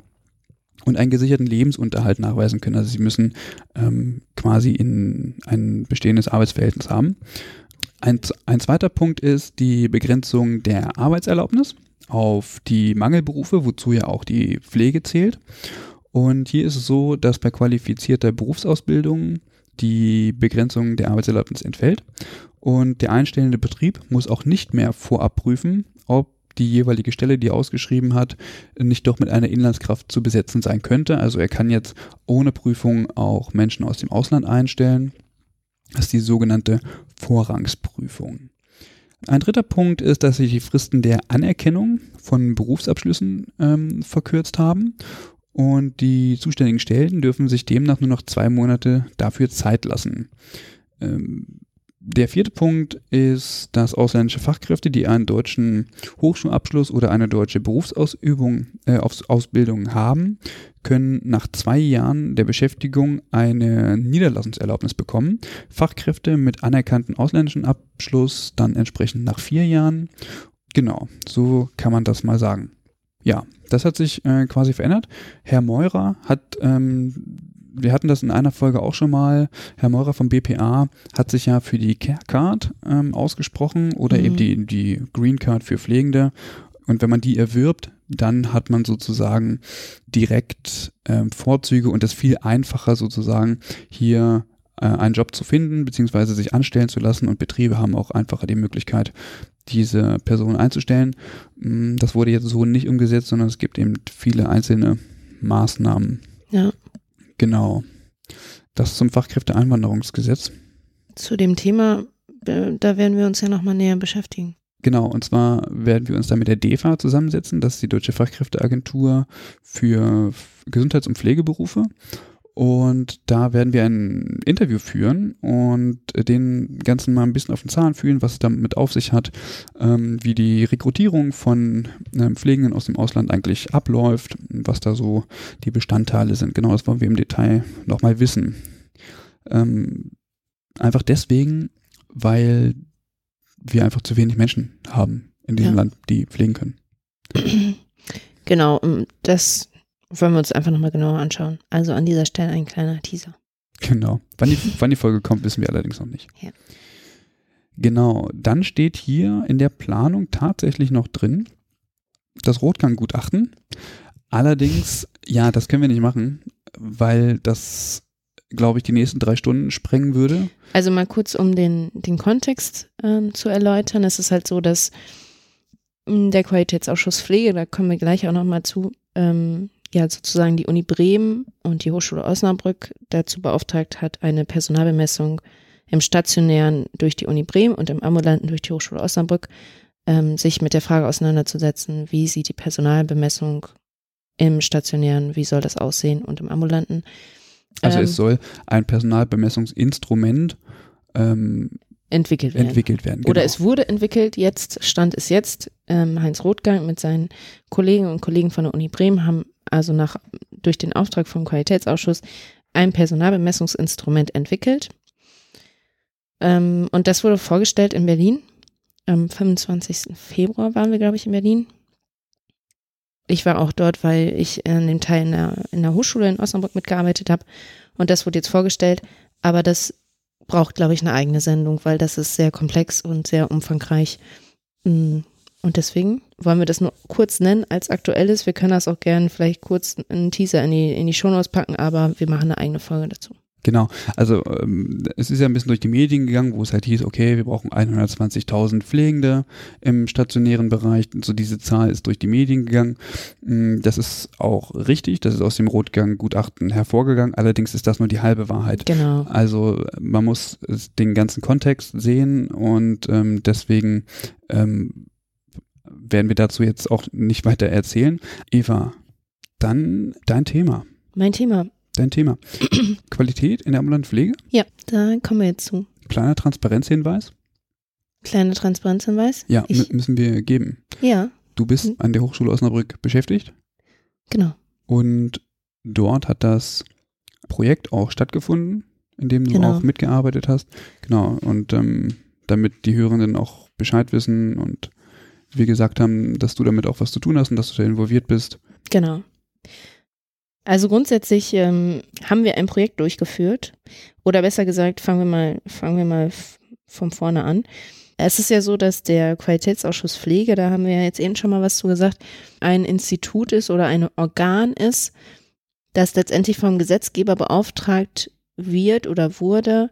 und einen gesicherten Lebensunterhalt nachweisen können. Also sie müssen ähm, quasi in ein bestehendes Arbeitsverhältnis haben. Ein, ein zweiter Punkt ist die Begrenzung der Arbeitserlaubnis auf die Mangelberufe, wozu ja auch die Pflege zählt. Und hier ist es so, dass bei qualifizierter Berufsausbildung die Begrenzung der Arbeitserlaubnis entfällt und der einstellende Betrieb muss auch nicht mehr vorab prüfen, ob die jeweilige Stelle, die er ausgeschrieben hat, nicht doch mit einer Inlandskraft zu besetzen sein könnte. Also er kann jetzt ohne Prüfung auch Menschen aus dem Ausland einstellen. Das ist die sogenannte Vorrangsprüfung. Ein dritter Punkt ist, dass sich die Fristen der Anerkennung von Berufsabschlüssen ähm, verkürzt haben und die zuständigen Stellen dürfen sich demnach nur noch zwei Monate dafür Zeit lassen. Ähm, der vierte Punkt ist, dass ausländische Fachkräfte, die einen deutschen Hochschulabschluss oder eine deutsche Berufsausübung, äh, Ausbildung haben, können nach zwei Jahren der Beschäftigung eine Niederlassungserlaubnis bekommen. Fachkräfte mit anerkannten ausländischen Abschluss dann entsprechend nach vier Jahren. Genau, so kann man das mal sagen. Ja, das hat sich äh, quasi verändert. Herr Meurer hat, ähm, wir hatten das in einer Folge auch schon mal, Herr Meurer vom BPA hat sich ja für die Care Card ähm, ausgesprochen oder mhm. eben die, die Green Card für Pflegende. Und wenn man die erwirbt, dann hat man sozusagen direkt ähm, Vorzüge und es viel einfacher sozusagen hier äh, einen Job zu finden, beziehungsweise sich anstellen zu lassen und Betriebe haben auch einfacher die Möglichkeit, diese Person einzustellen. Mm, das wurde jetzt so nicht umgesetzt, sondern es gibt eben viele einzelne Maßnahmen. Ja. Genau. Das zum Fachkräfteeinwanderungsgesetz. Zu dem Thema, äh, da werden wir uns ja nochmal näher beschäftigen. Genau, und zwar werden wir uns da mit der DEFA zusammensetzen, das ist die Deutsche Fachkräfteagentur für Gesundheits- und Pflegeberufe. Und da werden wir ein Interview führen und den Ganzen mal ein bisschen auf den Zahn fühlen, was es damit auf sich hat, ähm, wie die Rekrutierung von ähm, Pflegenden aus dem Ausland eigentlich abläuft, was da so die Bestandteile sind. Genau, das wollen wir im Detail nochmal wissen. Ähm, einfach deswegen, weil wir einfach zu wenig Menschen haben in diesem ja. Land, die pflegen können. Genau, das wollen wir uns einfach nochmal genauer anschauen. Also an dieser Stelle ein kleiner Teaser. Genau. Wann die, wann die Folge kommt, wissen wir allerdings noch nicht. Ja. Genau. Dann steht hier in der Planung tatsächlich noch drin, das Rotganggutachten. Allerdings, ja, das können wir nicht machen, weil das, glaube ich, die nächsten drei Stunden sprengen würde. Also mal kurz, um den, den Kontext ähm, zu erläutern. Es ist halt so, dass hm, der Qualitätsausschuss Pflege, da kommen wir gleich auch nochmal zu, ähm, ja sozusagen die Uni Bremen und die Hochschule Osnabrück dazu beauftragt hat, eine Personalbemessung im stationären durch die Uni Bremen und im ambulanten durch die Hochschule Osnabrück ähm, sich mit der Frage auseinanderzusetzen, wie sieht die Personalbemessung im stationären, wie soll das aussehen und im ambulanten. Also ähm, es soll ein Personalbemessungsinstrument ähm, entwickelt werden. Entwickelt werden genau. Oder es wurde entwickelt, jetzt stand es jetzt. Ähm, Heinz Rothgang mit seinen Kolleginnen und Kollegen von der Uni Bremen haben also nach, durch den Auftrag vom Qualitätsausschuss, ein Personalbemessungsinstrument entwickelt. Ähm, und das wurde vorgestellt in Berlin. Am 25. Februar waren wir, glaube ich, in Berlin. Ich war auch dort, weil ich in dem Teil in der, in der Hochschule in Osnabrück mitgearbeitet habe. Und das wurde jetzt vorgestellt. Aber das braucht, glaube ich, eine eigene Sendung, weil das ist sehr komplex und sehr umfangreich. Mm, und deswegen wollen wir das nur kurz nennen als aktuelles. Wir können das auch gerne vielleicht kurz einen Teaser in die, in die Shownotes packen, aber wir machen eine eigene Folge dazu. Genau, also ähm, es ist ja ein bisschen durch die Medien gegangen, wo es halt hieß, okay, wir brauchen 120.000 Pflegende im stationären Bereich. Und so diese Zahl ist durch die Medien gegangen. Mm, das ist auch richtig, das ist aus dem Rotgang-Gutachten hervorgegangen. Allerdings ist das nur die halbe Wahrheit. Genau. Also man muss den ganzen Kontext sehen und ähm, deswegen ähm, werden wir dazu jetzt auch nicht weiter erzählen. Eva, dann dein Thema. Mein Thema. Dein Thema. Qualität in der ambulanten Pflege? Ja, da kommen wir jetzt zu. Kleiner Transparenzhinweis? Kleiner Transparenzhinweis? Ja, müssen wir geben. Ja. Du bist hm. an der Hochschule Osnabrück beschäftigt? Genau. Und dort hat das Projekt auch stattgefunden, in dem du genau. auch mitgearbeitet hast. Genau. Und ähm, damit die Hörenden auch Bescheid wissen und wir gesagt haben, dass du damit auch was zu tun hast und dass du da involviert bist. Genau. Also grundsätzlich ähm, haben wir ein Projekt durchgeführt. Oder besser gesagt, fangen wir mal, fangen wir mal von vorne an. Es ist ja so, dass der Qualitätsausschuss Pflege, da haben wir ja jetzt eben schon mal was zu gesagt, ein Institut ist oder ein Organ ist, das letztendlich vom Gesetzgeber beauftragt wird oder wurde,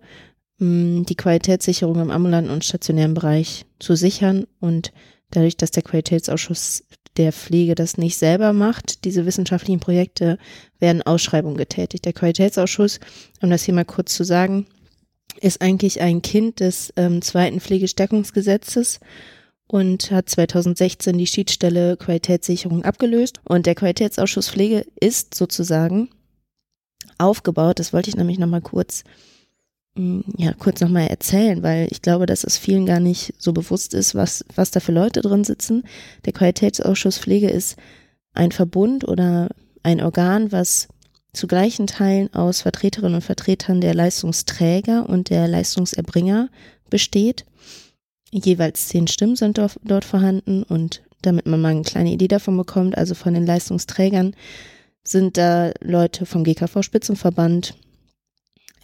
die Qualitätssicherung im ambulanten und stationären Bereich zu sichern und dadurch, dass der Qualitätsausschuss der Pflege das nicht selber macht, diese wissenschaftlichen Projekte, werden Ausschreibungen getätigt. Der Qualitätsausschuss, um das hier mal kurz zu sagen, ist eigentlich ein Kind des ähm, zweiten Pflegestärkungsgesetzes und hat 2016 die Schiedsstelle Qualitätssicherung abgelöst. Und der Qualitätsausschuss Pflege ist sozusagen aufgebaut, das wollte ich nämlich nochmal kurz, ja, kurz nochmal erzählen, weil ich glaube, dass es vielen gar nicht so bewusst ist, was, was da für Leute drin sitzen. Der Qualitätsausschuss Pflege ist ein Verbund oder ein Organ, was zu gleichen Teilen aus Vertreterinnen und Vertretern der Leistungsträger und der Leistungserbringer besteht. Jeweils zehn Stimmen sind dort, dort vorhanden und damit man mal eine kleine Idee davon bekommt, also von den Leistungsträgern sind da Leute vom GKV Spitzenverband,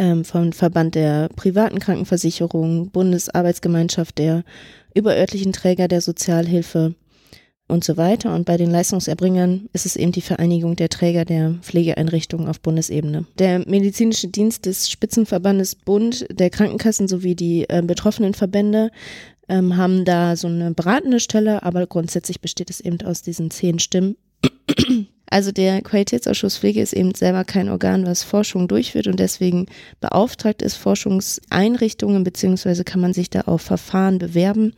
ähm, vom Verband der privaten Krankenversicherung, Bundesarbeitsgemeinschaft der überörtlichen Träger der Sozialhilfe, und so weiter. Und bei den Leistungserbringern ist es eben die Vereinigung der Träger der Pflegeeinrichtungen auf Bundesebene. Der medizinische Dienst des Spitzenverbandes Bund, der Krankenkassen sowie die äh, betroffenen Verbände ähm, haben da so eine beratende Stelle, aber grundsätzlich besteht es eben aus diesen zehn Stimmen. Also der Qualitätsausschuss Pflege ist eben selber kein Organ, was Forschung durchführt und deswegen beauftragt ist, Forschungseinrichtungen, beziehungsweise kann man sich da auf Verfahren bewerben.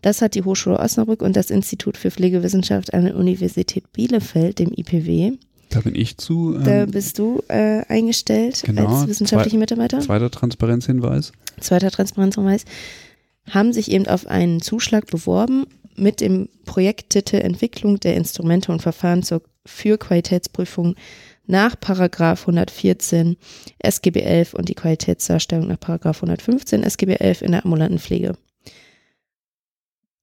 Das hat die Hochschule Osnabrück und das Institut für Pflegewissenschaft an der Universität Bielefeld, dem IPW. Da bin ich zu. Ähm, da bist du äh, eingestellt genau, als wissenschaftlicher Mitarbeiter. Zweiter Transparenzhinweis. Zweiter Transparenzhinweis. Haben sich eben auf einen Zuschlag beworben mit dem Projekttitel Entwicklung der Instrumente und Verfahren zur, für Qualitätsprüfung nach Paragraph 114 SGB 11 und die Qualitätsdarstellung nach Paragraph 115 SGB 11 in der ambulanten Pflege.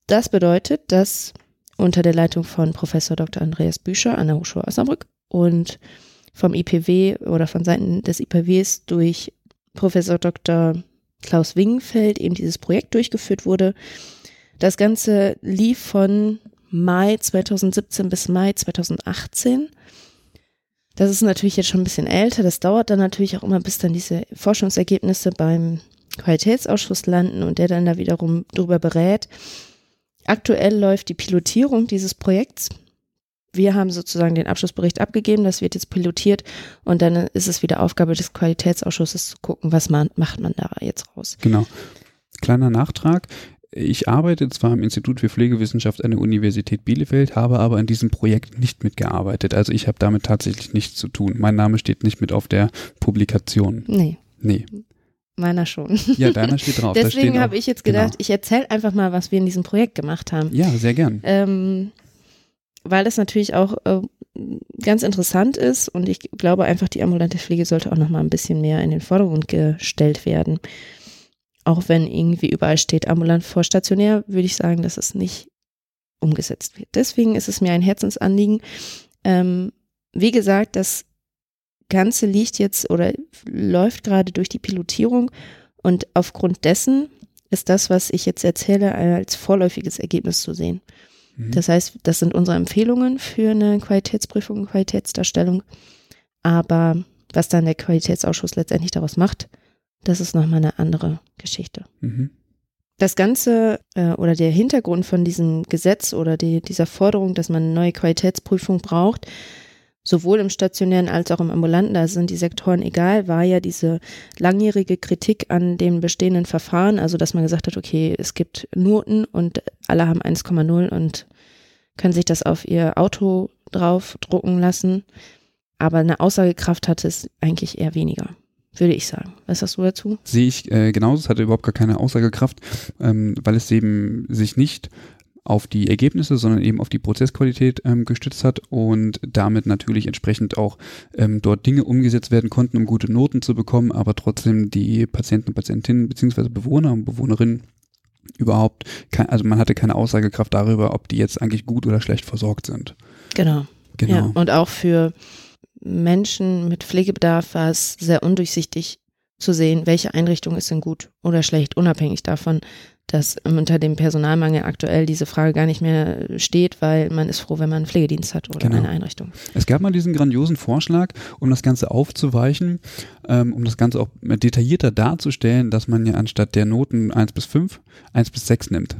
Das bedeutet, dass unter der Leitung von Professor Dr. Andreas Büscher an der Hochschule Osnabrück und vom IPW oder von Seiten des IPWs durch Professor Dr. Klaus Wingenfeld eben dieses Projekt durchgeführt wurde. Das Ganze lief von Mai 2017 bis Mai 2018. Das ist natürlich jetzt schon ein bisschen älter. Das dauert dann natürlich auch immer, bis dann diese Forschungsergebnisse beim Qualitätsausschuss landen und der dann da wiederum darüber berät. Aktuell läuft die Pilotierung dieses Projekts. Wir haben sozusagen den Abschlussbericht abgegeben, das wird jetzt pilotiert und dann ist es wieder Aufgabe des Qualitätsausschusses zu gucken, was man, macht man da jetzt raus. Genau. Kleiner Nachtrag. Ich arbeite zwar im Institut für Pflegewissenschaft an der Universität Bielefeld, habe aber an diesem Projekt nicht mitgearbeitet. Also ich habe damit tatsächlich nichts zu tun. Mein Name steht nicht mit auf der Publikation. Nee. Nee. Meiner schon. Ja, deiner steht drauf. Deswegen habe ich jetzt gedacht, genau. ich erzähle einfach mal, was wir in diesem Projekt gemacht haben. Ja, sehr gern. Ähm, weil es natürlich auch äh, ganz interessant ist und ich glaube einfach, die ambulante Pflege sollte auch noch mal ein bisschen mehr in den Vordergrund gestellt werden. Auch wenn irgendwie überall steht ambulant vor stationär, würde ich sagen, dass es nicht umgesetzt wird. Deswegen ist es mir ein Herzensanliegen. Ähm, wie gesagt, das Ganze liegt jetzt oder läuft gerade durch die Pilotierung und aufgrund dessen ist das, was ich jetzt erzähle, als vorläufiges Ergebnis zu sehen. Mhm. Das heißt, das sind unsere Empfehlungen für eine Qualitätsprüfung, Qualitätsdarstellung. Aber was dann der Qualitätsausschuss letztendlich daraus macht, das ist nochmal eine andere Geschichte. Mhm. Das Ganze äh, oder der Hintergrund von diesem Gesetz oder die, dieser Forderung, dass man eine neue Qualitätsprüfung braucht, sowohl im stationären als auch im ambulanten, da sind die Sektoren egal, war ja diese langjährige Kritik an den bestehenden Verfahren, also dass man gesagt hat, okay, es gibt Noten und alle haben 1,0 und können sich das auf ihr Auto drauf drucken lassen. Aber eine Aussagekraft hat es eigentlich eher weniger würde ich sagen. Was sagst du dazu? Sehe ich äh, genauso. Es hatte überhaupt gar keine Aussagekraft, ähm, weil es eben sich nicht auf die Ergebnisse, sondern eben auf die Prozessqualität ähm, gestützt hat und damit natürlich entsprechend auch ähm, dort Dinge umgesetzt werden konnten, um gute Noten zu bekommen, aber trotzdem die Patienten und Patientinnen beziehungsweise Bewohner und Bewohnerinnen überhaupt, kein, also man hatte keine Aussagekraft darüber, ob die jetzt eigentlich gut oder schlecht versorgt sind. Genau. Genau. Ja, und auch für Menschen mit Pflegebedarf war es sehr undurchsichtig zu sehen, welche Einrichtung ist denn gut oder schlecht, unabhängig davon, dass unter dem Personalmangel aktuell diese Frage gar nicht mehr steht, weil man ist froh, wenn man einen Pflegedienst hat oder genau. eine Einrichtung. Es gab mal diesen grandiosen Vorschlag, um das Ganze aufzuweichen, ähm, um das Ganze auch detaillierter darzustellen, dass man ja anstatt der Noten 1 bis 5, 1 bis 6 nimmt.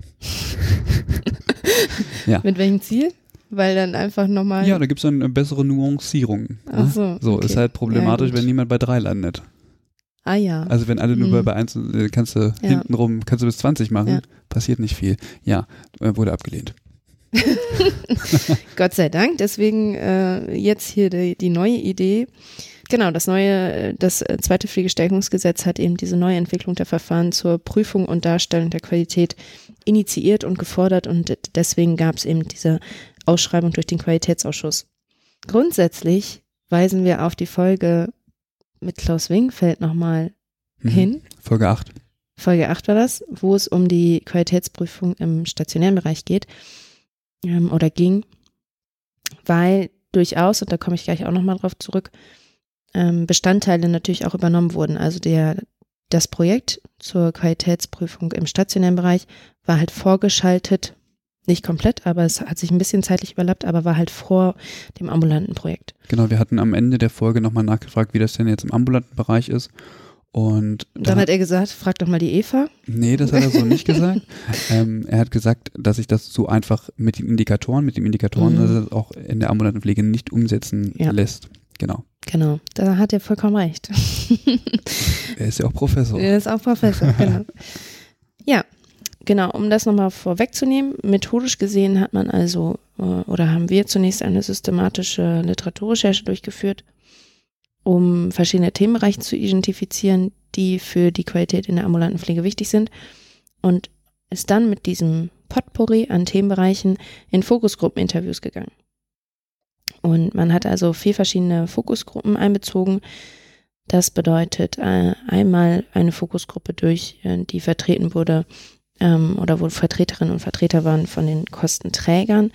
ja. Mit welchem Ziel? Weil dann einfach nochmal. Ja, da gibt es dann eine bessere Nuancierung. Ach ne? so. So, okay. ist halt problematisch, ja, wenn niemand bei 3 landet. Ah ja. Also wenn alle nur mhm. bei 1, äh, kannst du ja. hintenrum, kannst du bis 20 machen, ja. passiert nicht viel. Ja, äh, wurde abgelehnt. Gott sei Dank. Deswegen äh, jetzt hier die, die, neue Idee. Genau, das neue, das äh, zweite Pflegestärkungsgesetz hat eben diese neue Entwicklung der Verfahren zur Prüfung und Darstellung der Qualität initiiert und gefordert und deswegen gab es eben diese Ausschreibung durch den Qualitätsausschuss. Grundsätzlich weisen wir auf die Folge mit Klaus Wingfeld nochmal mhm. hin. Folge 8. Folge 8 war das, wo es um die Qualitätsprüfung im stationären Bereich geht ähm, oder ging, weil durchaus, und da komme ich gleich auch nochmal drauf zurück, ähm, Bestandteile natürlich auch übernommen wurden. Also der, das Projekt zur Qualitätsprüfung im stationären Bereich war halt vorgeschaltet nicht komplett, aber es hat sich ein bisschen zeitlich überlappt, aber war halt vor dem ambulanten Projekt. Genau, wir hatten am Ende der Folge nochmal nachgefragt, wie das denn jetzt im ambulanten Bereich ist. Und dann, dann hat er gesagt, frag doch mal die Eva. Nee, das hat er so nicht gesagt. Ähm, er hat gesagt, dass sich das so einfach mit den Indikatoren, mit den Indikatoren mhm. also auch in der ambulanten Pflege nicht umsetzen ja. lässt. Genau. Genau, da hat er vollkommen recht. er ist ja auch Professor. Er ist auch Professor, genau. Ja, Genau, um das nochmal vorwegzunehmen, methodisch gesehen hat man also äh, oder haben wir zunächst eine systematische Literaturrecherche durchgeführt, um verschiedene Themenbereiche zu identifizieren, die für die Qualität in der ambulanten Pflege wichtig sind und ist dann mit diesem Potpourri an Themenbereichen in Fokusgruppeninterviews gegangen. Und man hat also vier verschiedene Fokusgruppen einbezogen. Das bedeutet äh, einmal eine Fokusgruppe durch, äh, die vertreten wurde ähm, oder wo Vertreterinnen und Vertreter waren von den Kostenträgern,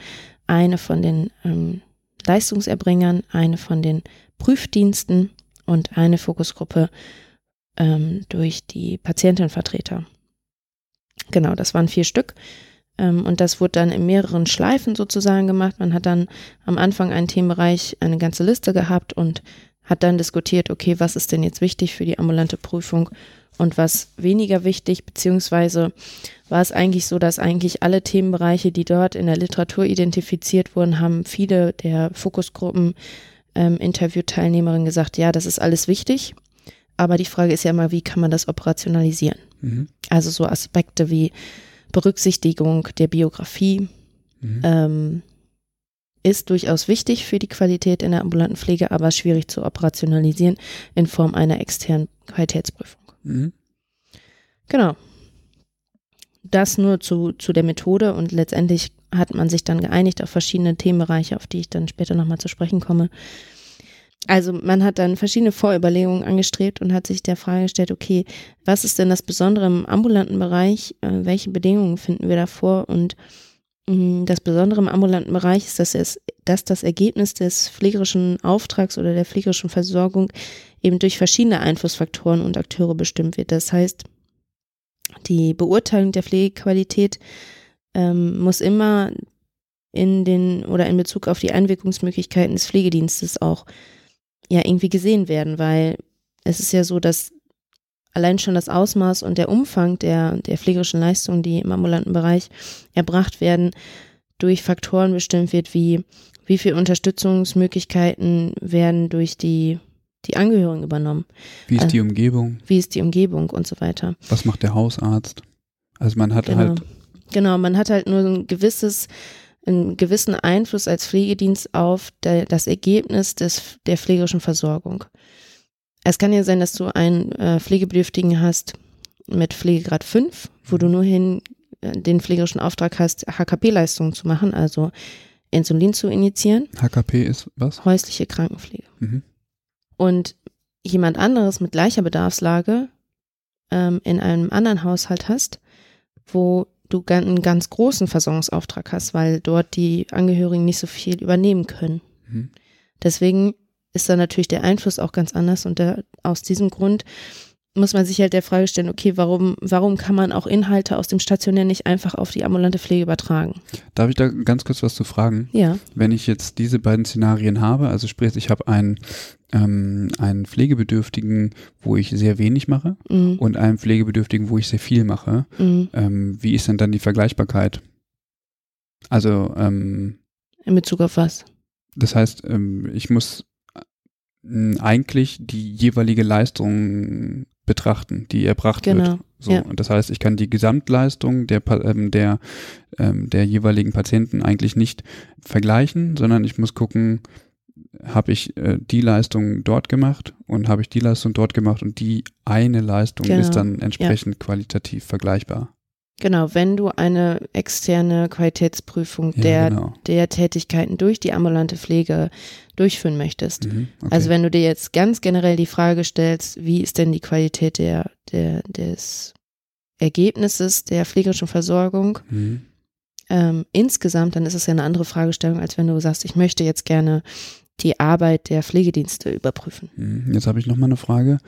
eine von den ähm, Leistungserbringern, eine von den Prüfdiensten und eine Fokusgruppe ähm, durch die Patientenvertreter. Genau, das waren vier Stück. Ähm, und das wurde dann in mehreren Schleifen sozusagen gemacht. Man hat dann am Anfang einen Themenbereich, eine ganze Liste gehabt und hat dann diskutiert, okay, was ist denn jetzt wichtig für die ambulante Prüfung und was weniger wichtig, beziehungsweise war es eigentlich so, dass eigentlich alle Themenbereiche, die dort in der Literatur identifiziert wurden, haben viele der Fokusgruppen ähm, Interviewteilnehmerinnen gesagt, ja, das ist alles wichtig, aber die Frage ist ja immer, wie kann man das operationalisieren? Mhm. Also so Aspekte wie Berücksichtigung der Biografie mhm. ähm, ist durchaus wichtig für die Qualität in der ambulanten Pflege, aber schwierig zu operationalisieren in Form einer externen Qualitätsprüfung. Mhm. Genau. Das nur zu, zu der Methode und letztendlich hat man sich dann geeinigt auf verschiedene Themenbereiche, auf die ich dann später nochmal zu sprechen komme. Also man hat dann verschiedene Vorüberlegungen angestrebt und hat sich der Frage gestellt, okay, was ist denn das Besondere im ambulanten Bereich? Äh, welche Bedingungen finden wir davor? Und das Besondere im ambulanten Bereich ist, dass, es, dass das Ergebnis des pflegerischen Auftrags oder der pflegerischen Versorgung eben durch verschiedene Einflussfaktoren und Akteure bestimmt wird. Das heißt, die Beurteilung der Pflegequalität ähm, muss immer in den oder in Bezug auf die Einwirkungsmöglichkeiten des Pflegedienstes auch ja irgendwie gesehen werden, weil es ist ja so, dass allein schon das Ausmaß und der Umfang der, der pflegerischen Leistungen, die im ambulanten Bereich erbracht werden, durch Faktoren bestimmt wird, wie wie viele Unterstützungsmöglichkeiten werden durch die die Angehörigen übernommen. Wie ist also, die Umgebung? Wie ist die Umgebung und so weiter. Was macht der Hausarzt? Also man hat genau. halt. Genau, man hat halt nur ein gewisses, einen gewissen Einfluss als Pflegedienst auf der, das Ergebnis des, der pflegerischen Versorgung. Es kann ja sein, dass du einen äh, Pflegebedürftigen hast mit Pflegegrad 5, wo du nur hin äh, den pflegerischen Auftrag hast, HKP-Leistungen zu machen, also Insulin zu initiieren. HKP ist was? Häusliche Krankenpflege. Mhm und jemand anderes mit gleicher Bedarfslage ähm, in einem anderen Haushalt hast, wo du einen ganz großen Versorgungsauftrag hast, weil dort die Angehörigen nicht so viel übernehmen können. Mhm. Deswegen ist dann natürlich der Einfluss auch ganz anders und da, aus diesem Grund muss man sich halt der Frage stellen, okay, warum, warum kann man auch Inhalte aus dem Stationär nicht einfach auf die ambulante Pflege übertragen? Darf ich da ganz kurz was zu fragen? Ja. Wenn ich jetzt diese beiden Szenarien habe, also sprich, ich habe einen, ähm, einen Pflegebedürftigen, wo ich sehr wenig mache Mhm. und einen Pflegebedürftigen, wo ich sehr viel mache, Mhm. ähm, wie ist denn dann die Vergleichbarkeit? Also, ähm, In Bezug auf was? das heißt, ähm, ich muss eigentlich die jeweilige Leistung betrachten, die erbracht Genau, wird. So, ja. das heißt, ich kann die Gesamtleistung der, ähm, der, ähm, der jeweiligen Patienten eigentlich nicht vergleichen, sondern ich muss gucken, habe ich äh, die Leistung dort gemacht und habe ich die Leistung dort gemacht und die eine Leistung Genau, ist dann entsprechend qualitativ vergleichbar. Genau, wenn du eine externe Qualitätsprüfung Ja, der, genau. der Tätigkeiten durch die ambulante Pflege durchführen möchtest. Mhm, okay. Also wenn du dir jetzt ganz generell die Frage stellst, wie ist denn die Qualität der, der, des Ergebnisses der pflegerischen Versorgung mhm. ähm, insgesamt, dann ist es ja eine andere Fragestellung, als wenn du sagst, ich möchte jetzt gerne die Arbeit der Pflegedienste überprüfen. Mhm. Jetzt habe ich noch mal eine Frage,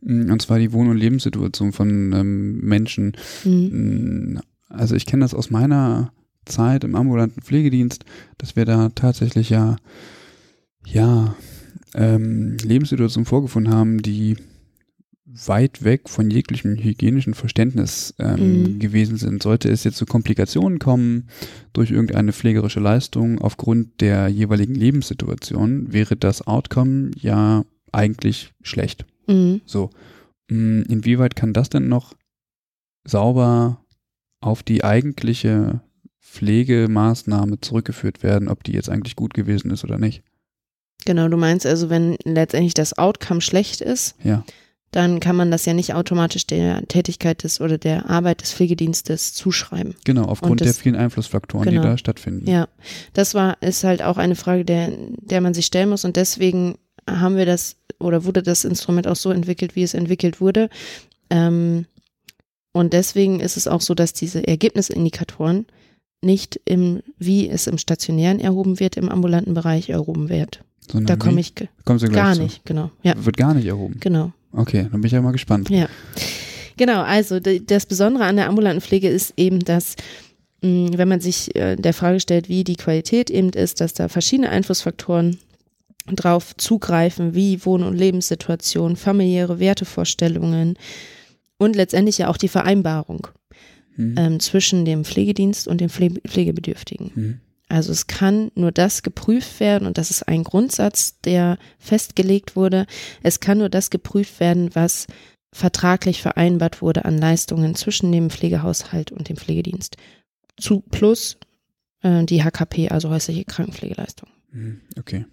Mm, und zwar die Wohn- und Lebenssituation von ähm, Menschen. Mhm. Mm, Also ich kenne das aus meiner Zeit im ambulanten Pflegedienst, dass wir da tatsächlich ja, ja, ähm, Lebenssituationen vorgefunden haben, die weit weg von jeglichem hygienischen Verständnis ähm, Mhm. gewesen sind. Sollte es jetzt zu Komplikationen kommen durch irgendeine pflegerische Leistung aufgrund der jeweiligen Lebenssituation, wäre das Outcome ja eigentlich schlecht. Mhm. So, mh, inwieweit kann das denn noch sauber auf die eigentliche Pflegemaßnahme zurückgeführt werden, ob die jetzt eigentlich gut gewesen ist oder nicht? Genau, du meinst also, wenn letztendlich das Outcome schlecht ist, Ja, dann kann man das ja nicht automatisch der Tätigkeit des oder der Arbeit des Pflegedienstes zuschreiben. genau, aufgrund Und der das- vielen Einflussfaktoren, genau. die da stattfinden. Ja, das war, ist halt auch eine Frage, der, der man sich stellen muss und deswegen haben wir das oder wurde das Instrument auch so entwickelt, wie es entwickelt wurde. Ähm, und deswegen ist es auch so, dass diese Ergebnisindikatoren nicht im, wie es im stationären erhoben wird, im ambulanten Bereich erhoben wird. Sondern Da komme ich Kommst du gleich gar zu. nicht, genau. Ja, Wird gar nicht erhoben. genau. Okay, dann bin ich ja mal gespannt. Ja. Genau, also das Besondere an der ambulanten Pflege ist eben, dass mh, wenn man sich äh, der Frage stellt, wie die Qualität eben ist, dass da verschiedene Einflussfaktoren drauf zugreifen, wie Wohn- und Lebenssituation, familiäre Wertevorstellungen und letztendlich ja auch die Vereinbarung Mhm. ähm, zwischen dem Pflegedienst und dem Pfle Pflegebedürftigen. Mhm. Also es kann nur das geprüft werden und das ist ein Grundsatz, der festgelegt wurde. Es kann nur das geprüft werden, was vertraglich vereinbart wurde an Leistungen zwischen dem Pflegehaushalt und dem Pflegedienst. Zu plus äh, die HKP, also häusliche Krankenpflegeleistung. Mhm. Okay.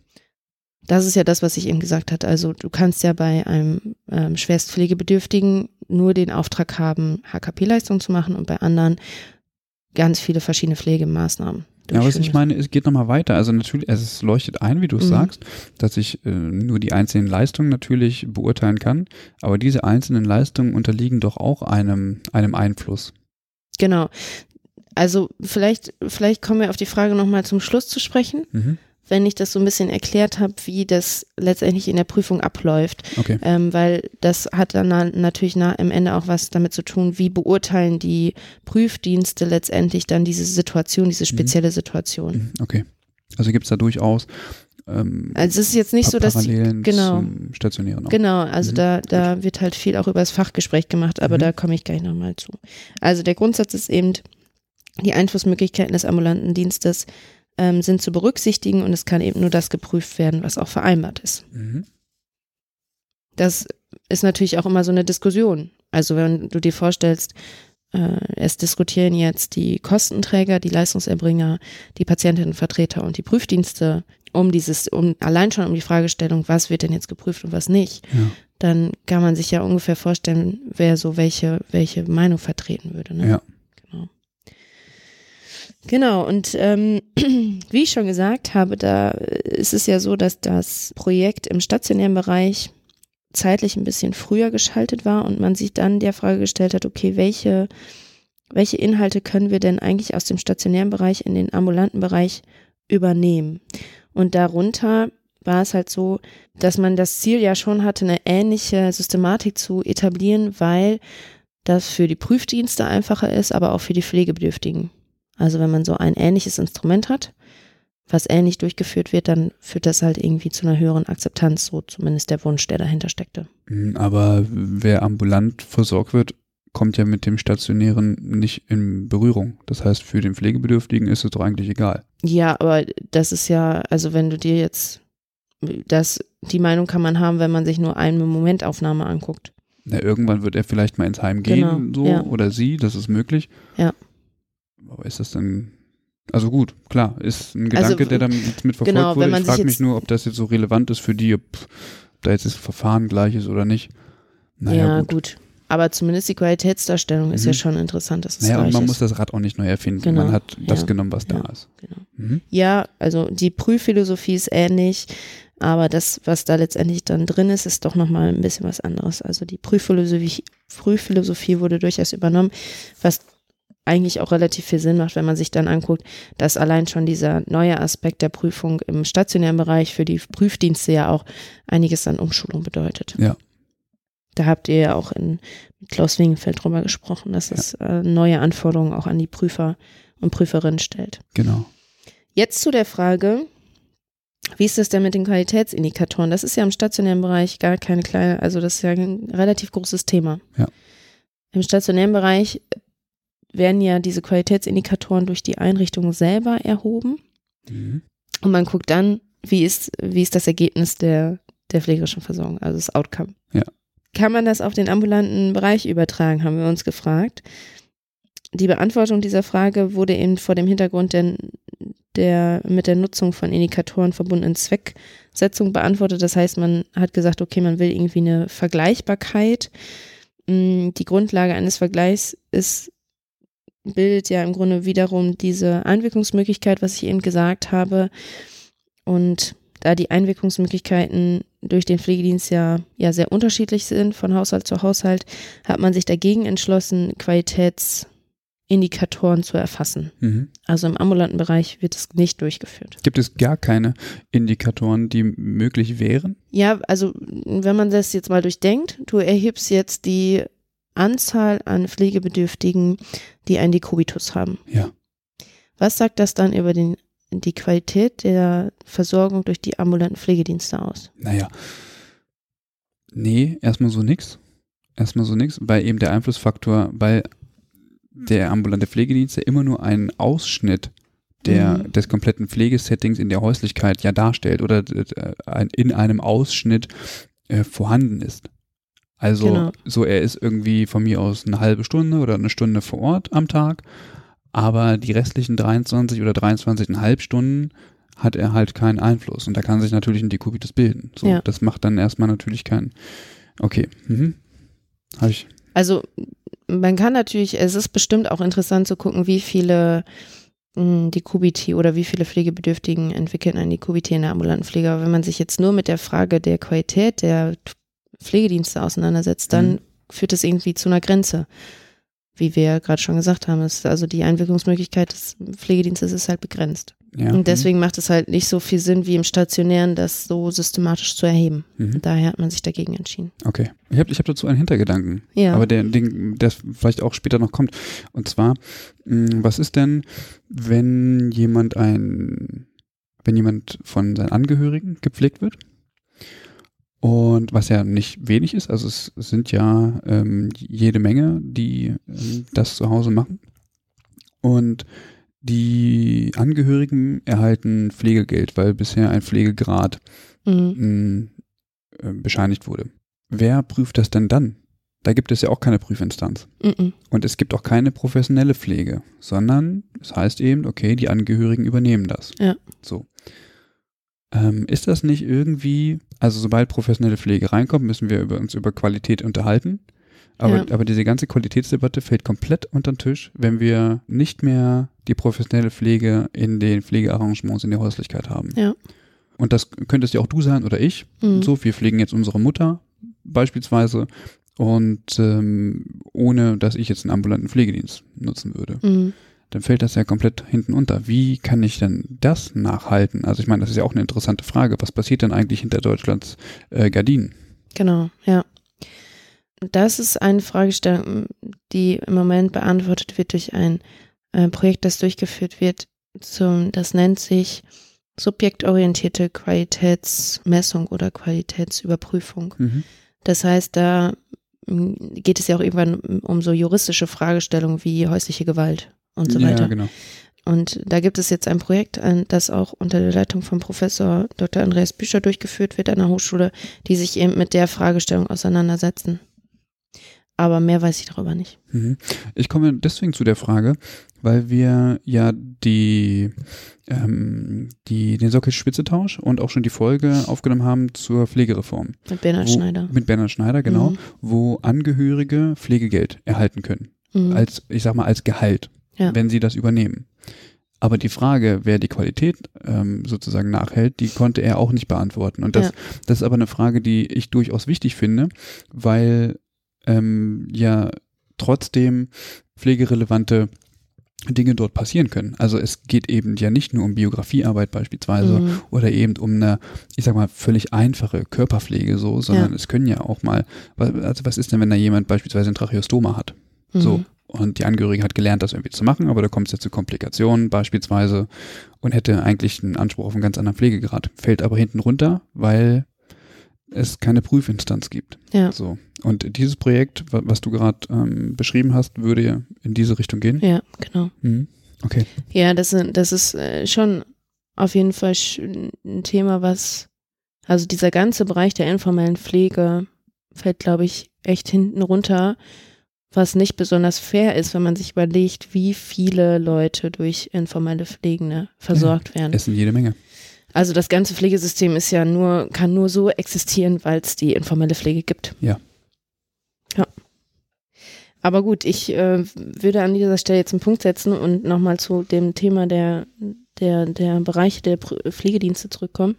Das ist ja das, was ich eben gesagt hatte. Also du kannst ja bei einem ähm, Schwerstpflegebedürftigen nur den Auftrag haben, HKP-Leistung zu machen und bei anderen ganz viele verschiedene Pflegemaßnahmen. Ja, was durchführen ich meine, es geht nochmal weiter. Also natürlich, also es leuchtet ein, wie du es Mhm. sagst, dass ich äh, nur die einzelnen Leistungen natürlich beurteilen kann, aber diese einzelnen Leistungen unterliegen doch auch einem, einem Einfluss. Genau. Also vielleicht, vielleicht kommen wir auf die Frage nochmal zum Schluss zu sprechen, Mhm. Wenn ich das so ein bisschen erklärt habe, wie das letztendlich in der Prüfung abläuft. Okay. Ähm, weil das hat dann na- natürlich na, am Ende auch was damit zu tun, wie beurteilen die Prüfdienste letztendlich dann diese Situation, diese spezielle Situation. Mhm. Okay. Also gibt es da durchaus ähm, Also es ist jetzt nicht so, dass die, genau. zum Stationären auch. Genau, also Mhm, da, da wird halt viel auch über das Fachgespräch gemacht, aber Mhm. da komme ich gleich nochmal zu. Also der Grundsatz ist eben, die Einflussmöglichkeiten des ambulanten Dienstes ähm, sind zu berücksichtigen und es kann eben nur das geprüft werden, was auch vereinbart ist. Mhm. Das ist natürlich auch immer so eine Diskussion. Also wenn du dir vorstellst, äh, es diskutieren jetzt die Kostenträger, die Leistungserbringer, die Patientinnenvertreter und die Prüfdienste um dieses, um allein schon um die Fragestellung, was wird denn jetzt geprüft und was nicht, Ja. dann kann man sich ja ungefähr vorstellen, wer so welche, welche Meinung vertreten würde. Ne? Ja. Genau. Und ähm, wie ich schon gesagt habe, da ist es ja so, dass das Projekt im stationären Bereich zeitlich ein bisschen früher geschaltet war und man sich dann der Frage gestellt hat, okay, welche, welche Inhalte können wir denn eigentlich aus dem stationären Bereich in den ambulanten Bereich übernehmen? Und darunter war es halt so, dass man das Ziel ja schon hatte, eine ähnliche Systematik zu etablieren, weil das für die Prüfdienste einfacher ist, aber auch für die Pflegebedürftigen. Also wenn man so ein ähnliches Instrument hat, was ähnlich durchgeführt wird, dann führt das halt irgendwie zu einer höheren Akzeptanz, so zumindest der Wunsch, der dahinter steckte. Mhm, aber wer ambulant versorgt wird, kommt ja mit dem Stationären nicht in Berührung. Das heißt, für den Pflegebedürftigen ist es doch eigentlich egal. Ja, aber das ist ja, also wenn du dir jetzt, das, die Meinung kann man haben, wenn man sich nur eine Momentaufnahme anguckt. Na, irgendwann wird er vielleicht mal ins Heim gehen, Genau, so, ja. oder sie, das ist möglich. Ja. Aber ist das dann, also gut, klar, ist ein Also, Gedanke, der dann mit verfolgt genau, wurde. Ich frage mich nur, ob das jetzt so relevant ist für die, ob da jetzt das Verfahren gleich ist oder nicht. Naja, ja, gut. gut. Aber zumindest die Qualitätsdarstellung ist Mhm. ja schon interessant, dass es Naja, und man ist. muss das Rad auch nicht neu erfinden. Genau, Man hat das ja, genommen, was da ja. ist. Genau. Mhm. Ja, also die Prüfphilosophie ist ähnlich, aber das, was da letztendlich dann drin ist, ist doch nochmal ein bisschen was anderes. Also die Prüfphilosophie, Prüfphilosophie wurde durchaus übernommen, was eigentlich auch relativ viel Sinn macht, wenn man sich dann anguckt, dass allein schon dieser neue Aspekt der Prüfung im stationären Bereich für die Prüfdienste ja auch einiges an Umschulung bedeutet. Ja. Da habt ihr ja auch in, mit Klaus Wingenfeld drüber gesprochen, dass es äh, neue Anforderungen auch an die Prüfer und Prüferinnen stellt. Genau. Jetzt zu der Frage, wie ist das denn mit den Qualitätsindikatoren? Das ist ja im stationären Bereich gar keine kleine, also das ist ja ein relativ großes Thema. Ja. Im stationären Bereich werden ja diese Qualitätsindikatoren durch die Einrichtung selber erhoben Mhm. und man guckt dann, wie ist, wie ist das Ergebnis der, der pflegerischen Versorgung, also das Outcome. Ja. Kann man das auf den ambulanten Bereich übertragen, haben wir uns gefragt. Die Beantwortung dieser Frage wurde eben vor dem Hintergrund der, der mit der Nutzung von Indikatoren verbundenen Zwecksetzung beantwortet. Das heißt, man hat gesagt, okay, man will irgendwie eine Vergleichbarkeit. Mm, Die Grundlage eines Vergleichs ist, bildet ja im Grunde wiederum diese Einwirkungsmöglichkeit, was ich eben gesagt habe. Und da die Einwirkungsmöglichkeiten durch den Pflegedienst ja, ja sehr unterschiedlich sind von Haushalt zu Haushalt, hat man sich dagegen entschlossen, Qualitätsindikatoren zu erfassen. Mhm. Also im ambulanten Bereich wird es nicht durchgeführt. Gibt es gar keine Indikatoren, die möglich wären? Ja, also wenn man das jetzt mal durchdenkt, du erhebst jetzt die Anzahl an Pflegebedürftigen, die einen Dekubitus haben. Ja. Was sagt das dann über den, die Qualität der Versorgung durch die ambulanten Pflegedienste aus? Naja. Nee, erstmal so nix. Erstmal so nix, weil eben der Einflussfaktor, weil der ambulante Pflegedienst ja immer nur einen Ausschnitt der, Mhm. des kompletten Pflegesettings in der Häuslichkeit ja darstellt oder äh, in einem Ausschnitt äh, vorhanden ist. Also Genau. so, er ist irgendwie von mir aus eine halbe Stunde oder eine Stunde vor Ort am Tag, aber die restlichen 23 oder 23,5 Stunden hat er halt keinen Einfluss und da kann sich natürlich ein Dekubitus bilden. So, Ja. das macht dann erstmal natürlich keinen. Okay, mhm. habe ich. Also man kann natürlich, es ist bestimmt auch interessant zu gucken, wie viele mh, Dekubiti oder wie viele Pflegebedürftigen entwickeln ein Dekubiti in der ambulanten Pflege. Aber wenn man sich jetzt nur mit der Frage der Qualität der Pflegedienste auseinandersetzt, dann Mhm. führt es irgendwie zu einer Grenze. Wie wir ja gerade schon gesagt haben, ist also die Einwirkungsmöglichkeit des Pflegedienstes ist halt begrenzt. Ja. Und deswegen macht es halt nicht so viel Sinn, wie im Stationären das so systematisch zu erheben. Mhm. Daher hat man sich dagegen entschieden. Okay. Ich habe ich hab dazu einen Hintergedanken. Ja. Aber der, den, der vielleicht auch später noch kommt. Und zwar, mh, was ist denn, wenn jemand ein, wenn jemand von seinen Angehörigen gepflegt wird? Und was ja nicht wenig ist, also es sind ja ähm, jede Menge, die ähm, das zu Hause machen. Und die Angehörigen erhalten Pflegegeld, weil bisher ein Pflegegrad Mhm. mh, äh, bescheinigt wurde. Wer prüft das denn dann? Da gibt es ja auch keine Prüfinstanz. Mhm. Und es gibt auch keine professionelle Pflege, sondern es heißt eben, okay, die Angehörigen übernehmen das. Ja. So. Ähm, ist das nicht irgendwie, also sobald professionelle Pflege reinkommt, müssen wir über, uns über Qualität unterhalten. Aber, Ja. aber diese ganze Qualitätsdebatte fällt komplett unter den Tisch, wenn wir nicht mehr die professionelle Pflege in den Pflegearrangements in der Häuslichkeit haben. Ja. Und das könntest ja auch du sein oder ich. Mhm. So, wir pflegen jetzt unsere Mutter beispielsweise und ähm, ohne, dass ich jetzt einen ambulanten Pflegedienst nutzen würde. Mhm. Dann fällt das ja komplett hinten unter. Wie kann ich denn das nachhalten? Also ich meine, das ist ja auch eine interessante Frage. Was passiert denn eigentlich hinter Deutschlands äh, Gardinen? Genau, ja. Das ist eine Fragestellung, die im Moment beantwortet wird durch ein äh, Projekt, das durchgeführt wird. Zum, das nennt sich subjektorientierte Qualitätsmessung oder Qualitätsüberprüfung. Mhm. Das heißt, da geht es ja auch irgendwann um so juristische Fragestellungen wie häusliche Gewalt und so weiter. Ja, genau. Und da gibt es jetzt ein Projekt, das auch unter der Leitung von Professor Dr. Andreas Büscher durchgeführt wird an der Hochschule, die sich eben mit der Fragestellung auseinandersetzen. Aber mehr weiß ich darüber nicht. Mhm. Ich komme deswegen zu der Frage, weil wir ja die, ähm, die den Sockel-Spitze-Tausch und auch schon die Folge aufgenommen haben zur Pflegereform. Mit Bernhard wo, Schneider. Mit Bernhard Schneider, genau, Mhm. wo Angehörige Pflegegeld erhalten können. Mhm. Als, ich sag mal, als Gehalt, Ja. wenn sie das übernehmen. Aber die Frage, wer die Qualität ähm, sozusagen nachhält, die konnte er auch nicht beantworten. Und das, Ja. das ist aber eine Frage, die ich durchaus wichtig finde, weil ähm, ja trotzdem pflegerelevante Dinge dort passieren können. Also es geht eben ja nicht nur um Biografiearbeit beispielsweise Mhm. oder eben um eine, ich sag mal, völlig einfache Körperpflege so, sondern Ja. es können ja auch mal, also was ist denn, wenn da jemand beispielsweise ein Tracheostoma hat? So. Und die Angehörige hat gelernt, das irgendwie zu machen, aber da kommt es ja zu Komplikationen beispielsweise und hätte eigentlich einen Anspruch auf einen ganz anderen Pflegegrad. Fällt aber hinten runter, weil es keine Prüfinstanz gibt. Ja. So. Und dieses Projekt, wa- was du gerade ähm, beschrieben hast, würde in diese Richtung gehen. Ja, genau. Mhm. Okay. Ja, das, das ist äh, schon auf jeden Fall ein Thema, was, also dieser ganze Bereich der informellen Pflege fällt, glaube ich, echt hinten runter, was nicht besonders fair ist, wenn man sich überlegt, wie viele Leute durch informelle Pflegende versorgt werden. Es sind jede Menge. Also das ganze Pflegesystem ist ja nur, kann nur so existieren, weil es die informelle Pflege gibt. Ja. Ja. Aber gut, ich äh, würde an dieser Stelle jetzt einen Punkt setzen und nochmal zu dem Thema der, der, der Bereiche der Pflegedienste zurückkommen.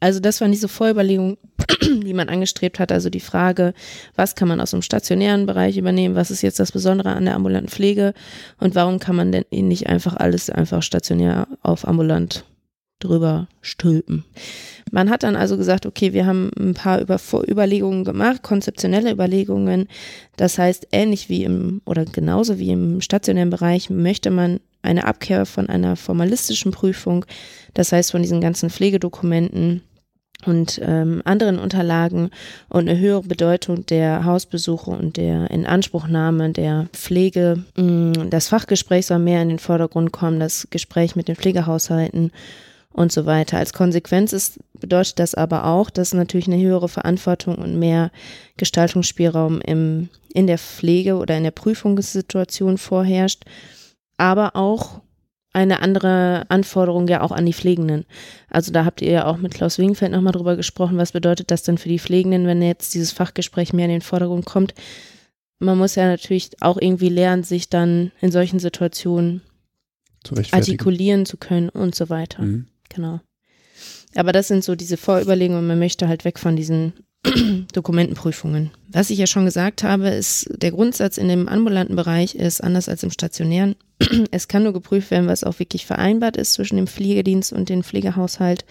Also das waren diese Vorüberlegungen, die man angestrebt hat. Also die Frage, was kann man aus dem stationären Bereich übernehmen? Was ist jetzt das Besondere an der ambulanten Pflege? Und warum kann man denn nicht einfach alles einfach stationär auf ambulant drüber stülpen? Man hat dann also gesagt, okay, wir haben ein paar Über Überlegungen gemacht, konzeptionelle Überlegungen. Das heißt, ähnlich wie im oder genauso wie im stationären Bereich möchte man eine Abkehr von einer formalistischen Prüfung, das heißt von diesen ganzen Pflegedokumenten und ähm, anderen Unterlagen und eine höhere Bedeutung der Hausbesuche und der Inanspruchnahme der Pflege. Mm, Das Fachgespräch soll mehr in den Vordergrund kommen, das Gespräch mit den Pflegehaushalten und so weiter. Als Konsequenz ist, bedeutet das aber auch, dass natürlich eine höhere Verantwortung und mehr Gestaltungsspielraum im, in der Pflege oder in der Prüfungssituation vorherrscht, aber auch eine andere Anforderung ja auch an die Pflegenden. Also da habt ihr ja auch mit Klaus Wingfeld nochmal drüber gesprochen, was bedeutet das denn für die Pflegenden, wenn jetzt dieses Fachgespräch mehr in den Vordergrund kommt. Man muss ja natürlich auch irgendwie lernen, sich dann in solchen Situationen Zu artikulieren zu können und so weiter. Mhm. Genau. Aber das sind so diese Vorüberlegungen. Man möchte halt weg von diesen Dokumentenprüfungen. Was ich ja schon gesagt habe, ist, der Grundsatz in dem ambulanten Bereich ist anders als im stationären. Es kann nur geprüft werden, was auch wirklich vereinbart ist zwischen dem Pflegedienst und dem Pflegehaushalt.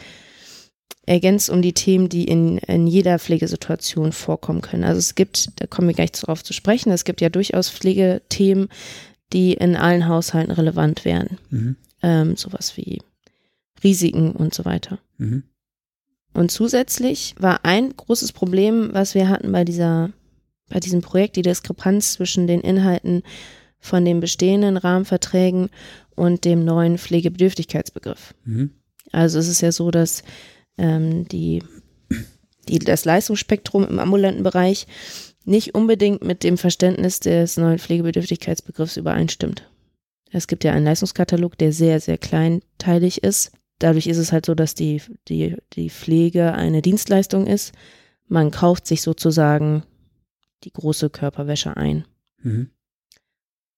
Ergänzt um die Themen, die in, in jeder Pflegesituation vorkommen können. Also es gibt, da kommen wir gleich darauf zu sprechen, es gibt ja durchaus Pflegethemen, die in allen Haushalten relevant wären. Mhm. Ähm, sowas wie Risiken und so weiter. Mhm. Und zusätzlich war ein großes Problem, was wir hatten bei dieser, bei diesem Projekt, die Diskrepanz zwischen den Inhalten von den bestehenden Rahmenverträgen und dem neuen Pflegebedürftigkeitsbegriff. Mhm. Also es ist ja so, dass ähm, die, die, das Leistungsspektrum im ambulanten Bereich nicht unbedingt mit dem Verständnis des neuen Pflegebedürftigkeitsbegriffs übereinstimmt. Es gibt ja einen Leistungskatalog, der sehr, sehr kleinteilig ist. Dadurch ist es halt so, dass die, die, die Pflege eine Dienstleistung ist. Man kauft sich sozusagen die große Körperwäsche ein. Mhm.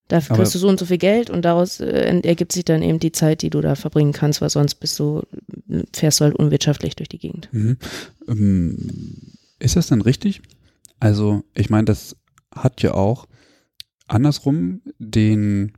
Dafür Aber- kriegst du so und so viel Geld und daraus äh, ergibt sich dann eben die Zeit, die du da verbringen kannst, weil sonst bist du, fährst du halt unwirtschaftlich durch die Gegend. Mhm. Ähm, ist das dann richtig? Also, ich meine, das hat ja auch andersrum den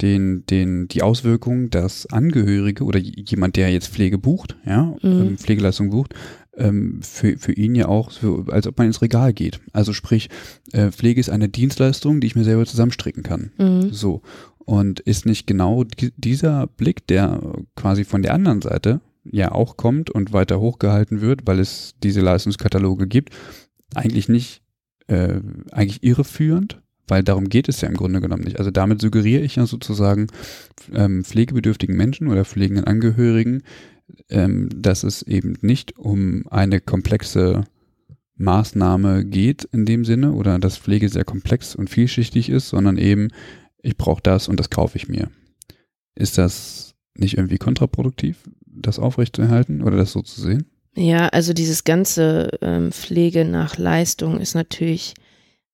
den, den, die Auswirkung, dass Angehörige oder jemand, der jetzt Pflege bucht, ja, Mhm. ähm, Pflegeleistung bucht, ähm, für, für ihn ja auch, so, als ob man ins Regal geht. Also sprich, äh, Pflege ist eine Dienstleistung, die ich mir selber zusammenstricken kann. Mhm. So. Und ist nicht genau di- dieser Blick, der quasi von der anderen Seite ja auch kommt und weiter hochgehalten wird, weil es diese Leistungskataloge gibt, eigentlich nicht, äh, eigentlich irreführend, weil darum geht es ja im Grunde genommen nicht. Also damit suggeriere ich ja sozusagen ähm, pflegebedürftigen Menschen oder pflegenden Angehörigen, ähm, dass es eben nicht um eine komplexe Maßnahme geht in dem Sinne oder dass Pflege sehr komplex und vielschichtig ist, sondern eben, ich brauche das und das kaufe ich mir. Ist das nicht irgendwie kontraproduktiv, das aufrechtzuerhalten oder das so zu sehen? Ja, also dieses ganze ähm, Pflege nach Leistung ist natürlich,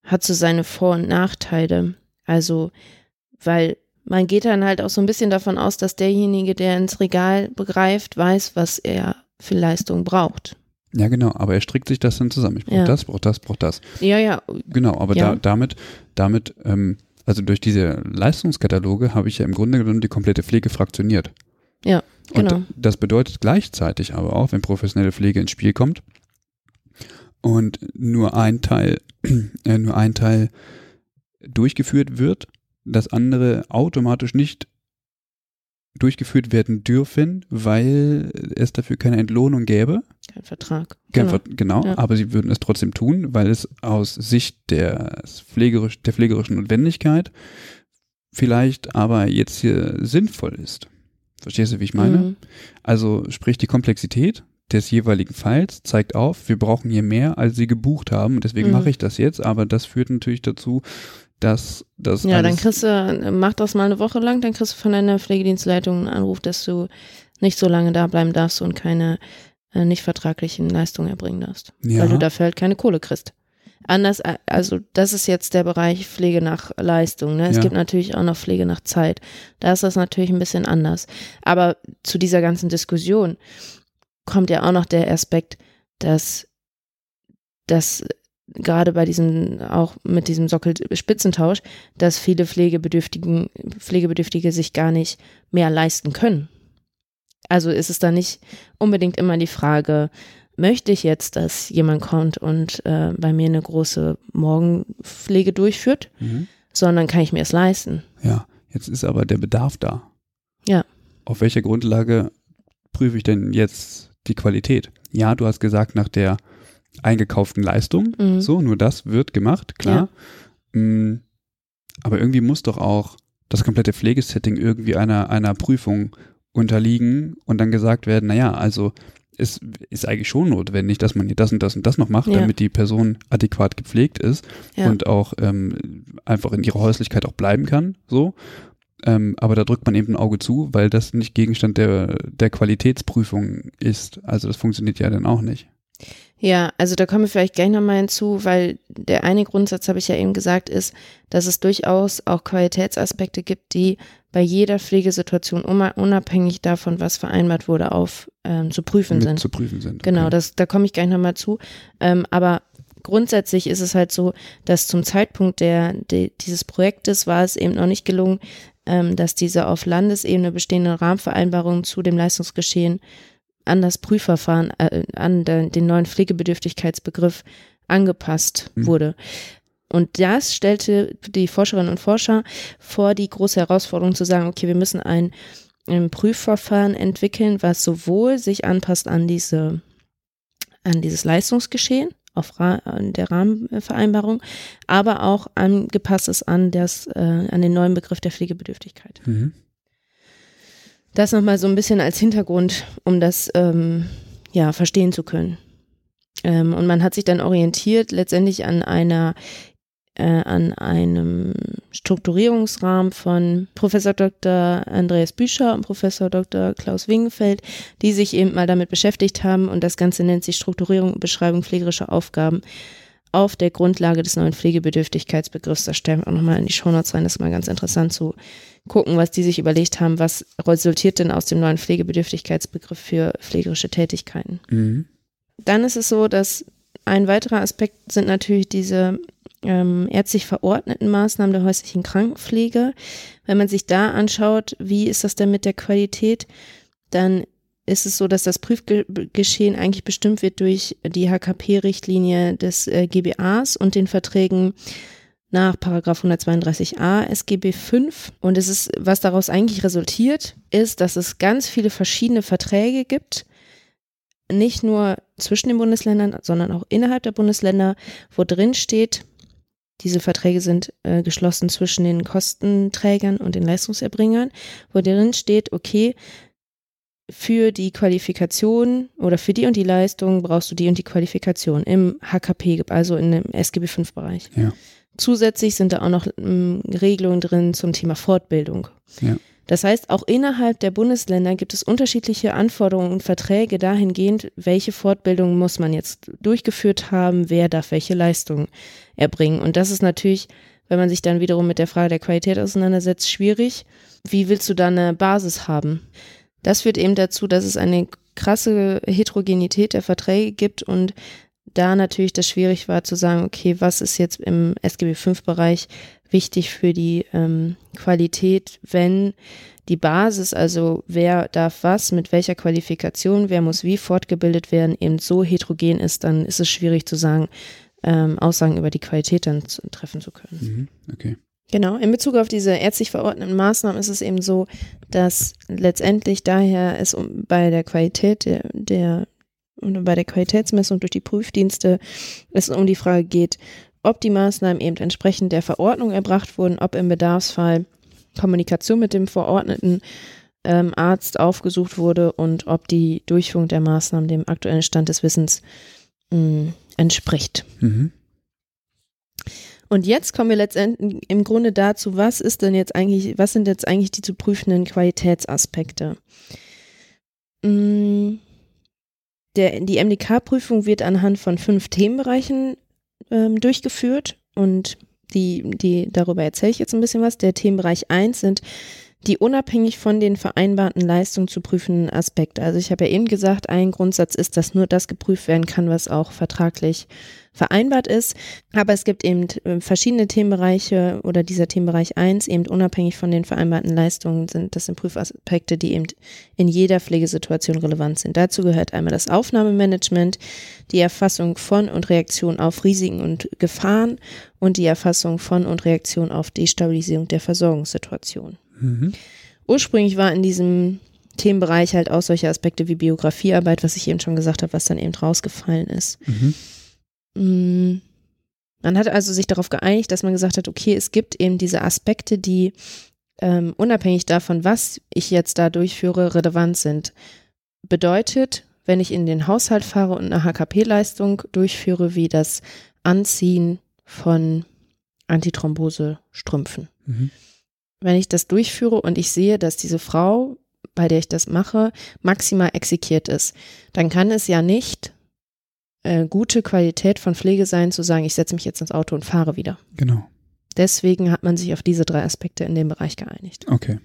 hat so seine Vor- und Nachteile. Also, weil man geht dann halt auch so ein bisschen davon aus, dass derjenige, der ins Regal begreift, weiß, was er für Leistung braucht. Ja, genau, aber er strickt sich das dann zusammen. Ich brauche Ja. das, brauche das, brauche das. Ja, ja, Genau, aber Ja. da, damit, damit, ähm, also durch diese Leistungskataloge habe ich ja im Grunde genommen die komplette Pflege fraktioniert. Ja, genau. Und das bedeutet gleichzeitig aber auch, wenn professionelle Pflege ins Spiel kommt und nur ein Teil, äh, nur ein Teil durchgeführt wird, das andere automatisch nicht durchgeführt werden dürfen, weil es dafür keine Entlohnung gäbe. kein Vertrag. Kein Genau. Ver- Genau, Ja. aber sie würden es trotzdem tun, weil es aus Sicht der, pflegerisch, der pflegerischen Notwendigkeit vielleicht aber jetzt hier sinnvoll ist. Verstehst du, wie ich meine? Mhm. Also sprich die Komplexität des jeweiligen Falls zeigt auf, wir brauchen hier mehr, als sie gebucht haben und deswegen Mhm. mache ich das jetzt, aber das führt natürlich dazu, dass das Ja, dann kriegst du, mach das mal eine Woche lang, dann kriegst du von deiner Pflegedienstleitung einen Anruf, dass du nicht so lange da bleiben darfst und keine äh, nicht vertraglichen Leistungen erbringen darfst. ja, Weil du dafür halt keine Kohle kriegst. Anders, äh, also das ist jetzt der Bereich Pflege nach Leistung. Ne? Es Ja. gibt natürlich auch noch Pflege nach Zeit. Da ist das natürlich ein bisschen anders. Aber zu dieser ganzen Diskussion kommt ja auch noch der Aspekt, dass, dass gerade bei diesem, auch mit diesem Sockelspitzentausch, dass viele Pflegebedürftigen, Pflegebedürftige sich gar nicht mehr leisten können. Also ist es da nicht unbedingt immer die Frage, möchte ich jetzt, dass jemand kommt und äh, bei mir eine große Morgenpflege durchführt, mhm. sondern kann ich mir es leisten? ja, jetzt ist aber der Bedarf da. Ja. Auf welcher Grundlage prüfe ich denn jetzt die Qualität? Ja, du hast gesagt, nach der eingekauften Leistung, Mhm. so, nur das wird gemacht, klar. Mm, Aber irgendwie muss doch auch das komplette Pflegesetting irgendwie einer, einer Prüfung unterliegen und dann gesagt werden, naja, also es ist eigentlich schon notwendig, dass man hier das und das und das noch macht, Ja. damit die Person adäquat gepflegt ist Ja. und auch ähm, einfach in ihrer Häuslichkeit auch bleiben kann, so. Ähm, aber da drückt man eben ein Auge zu, weil das nicht Gegenstand der, der Qualitätsprüfung ist. Also das funktioniert ja dann auch nicht. Ja, also da kommen wir vielleicht gleich nochmal hinzu, weil der eine Grundsatz, habe ich ja eben gesagt, ist, dass es durchaus auch Qualitätsaspekte gibt, die bei jeder Pflegesituation unabhängig davon, was vereinbart wurde, auf ähm, zu prüfen sind. zu prüfen sind. Genau, Okay. das, da komme ich gleich nochmal zu. Ähm, aber grundsätzlich ist es halt so, dass zum Zeitpunkt der, de, dieses Projektes war es eben noch nicht gelungen, dass diese auf Landesebene bestehenden Rahmenvereinbarungen zu dem Leistungsgeschehen an das Prüfverfahren, äh, an de, den neuen Pflegebedürftigkeitsbegriff angepasst Mhm. wurde. Und das stellte die Forscherinnen und Forscher vor die große Herausforderung zu sagen, okay, wir müssen ein, ein Prüfverfahren entwickeln, was sowohl sich anpasst an diese, an dieses Leistungsgeschehen, auf Ra der Rahmenvereinbarung, aber auch angepasst ist an das, äh, an den neuen Begriff der Pflegebedürftigkeit. Mhm. Das nochmal so ein bisschen als Hintergrund, um das ähm, ja verstehen zu können. Ähm, und man hat sich dann orientiert letztendlich an einer äh, an einem Strukturierungsrahmen von Professor Dr. Andreas Büscher und Professor Dr. Klaus Wingenfeld, die sich eben mal damit beschäftigt haben und das Ganze nennt sich Strukturierung und Beschreibung pflegerischer Aufgaben auf der Grundlage des neuen Pflegebedürftigkeitsbegriffs. Da stellen wir auch nochmal in die Shownotes rein, das ist mal ganz interessant zu gucken, was die sich überlegt haben, was resultiert denn aus dem neuen Pflegebedürftigkeitsbegriff für pflegerische Tätigkeiten. Mhm. Dann ist es so, dass ein weiterer Aspekt sind natürlich diese ähm, ärztlich verordneten Maßnahmen der häuslichen Krankenpflege. Wenn man sich da anschaut, wie ist das denn mit der Qualität, dann ist es so, dass das Prüfgeschehen eigentlich bestimmt wird durch die HKP-Richtlinie des äh, GBAs und den Verträgen nach Paragraph 132a SGB 5. Und es ist, was daraus eigentlich resultiert, ist, dass es ganz viele verschiedene Verträge gibt, nicht nur zwischen den Bundesländern, sondern auch innerhalb der Bundesländer, wo drin steht, diese Verträge sind äh, geschlossen zwischen den Kostenträgern und den Leistungserbringern, wo drin steht, okay, für die Qualifikation oder für die und die Leistung brauchst du die und die Qualifikation im HKP, also in dem SGB 5 Bereich. Ja. Zusätzlich sind da auch noch ähm, Regelungen drin zum Thema Fortbildung. Ja. Das heißt, auch innerhalb der Bundesländer gibt es unterschiedliche Anforderungen und Verträge dahingehend, welche Fortbildung muss man jetzt durchgeführt haben, wer darf welche Leistungen erbringen. Und das ist natürlich, wenn man sich dann wiederum mit der Frage der Qualität auseinandersetzt, schwierig. Wie willst du da eine Basis haben? Das führt eben dazu, dass es eine krasse Heterogenität der Verträge gibt und da natürlich das schwierig war zu sagen, okay, was ist jetzt im SGB V-Bereich wichtig für die ähm, Qualität, wenn die Basis, also wer darf was, mit welcher Qualifikation, wer muss wie fortgebildet werden, eben so heterogen ist, dann ist es schwierig zu sagen, ähm, Aussagen über die Qualität dann zu, treffen zu können. Mhm. Okay. Genau, in Bezug auf diese ärztlich verordneten Maßnahmen ist es eben so, dass letztendlich daher es um, bei der Qualität der, der oder bei der Qualitätsmessung durch die Prüfdienste es um die Frage geht, ob die Maßnahmen eben entsprechend der Verordnung erbracht wurden, ob im Bedarfsfall Kommunikation mit dem verordneten ähm, Arzt aufgesucht wurde und ob die Durchführung der Maßnahmen dem aktuellen Stand des Wissens mh, mm, entspricht. Mhm. Und jetzt kommen wir letztendlich im Grunde dazu, was ist denn jetzt eigentlich, was sind jetzt eigentlich die zu prüfenden Qualitätsaspekte? Mm, der, die MDK-Prüfung wird anhand von fünf Themenbereichen ähm, durchgeführt und die, die, darüber erzähle ich jetzt ein bisschen was. Der Themenbereich 1 sind die unabhängig von den vereinbarten Leistungen zu prüfenden Aspekte. Also ich habe ja eben gesagt, ein Grundsatz ist, dass nur das geprüft werden kann, was auch vertraglich vereinbart ist. Aber es gibt eben äh, verschiedene Themenbereiche oder dieser Themenbereich 1 eben unabhängig von den vereinbarten Leistungen sind, das sind Prüfaspekte, die eben in jeder Pflegesituation relevant sind. Dazu gehört einmal das Aufnahmemanagement, die Erfassung von und Reaktion auf Risiken und Gefahren und die Erfassung von und Reaktion auf Destabilisierung der Versorgungssituation. Mhm. Ursprünglich war in diesem Themenbereich halt auch solche Aspekte wie Biografiearbeit, was ich eben schon gesagt habe, was dann eben rausgefallen ist. Mhm. Mm. Man hat also sich darauf geeinigt, dass man gesagt hat, okay, es gibt eben diese Aspekte, die ähm, unabhängig davon, was ich jetzt da durchführe, relevant sind. Bedeutet, wenn ich in den Haushalt fahre und eine HKP-Leistung durchführe, wie das Anziehen von Antithrombose-Strümpfen. Mhm wenn ich das durchführe und ich sehe, dass diese Frau, bei der ich das mache, maximal exekiert ist, dann kann es ja nicht äh, gute Qualität von Pflege sein, zu sagen, ich setze mich jetzt ins Auto und fahre wieder. Genau. Deswegen hat man sich auf diese drei Aspekte in dem Bereich geeinigt. Okay.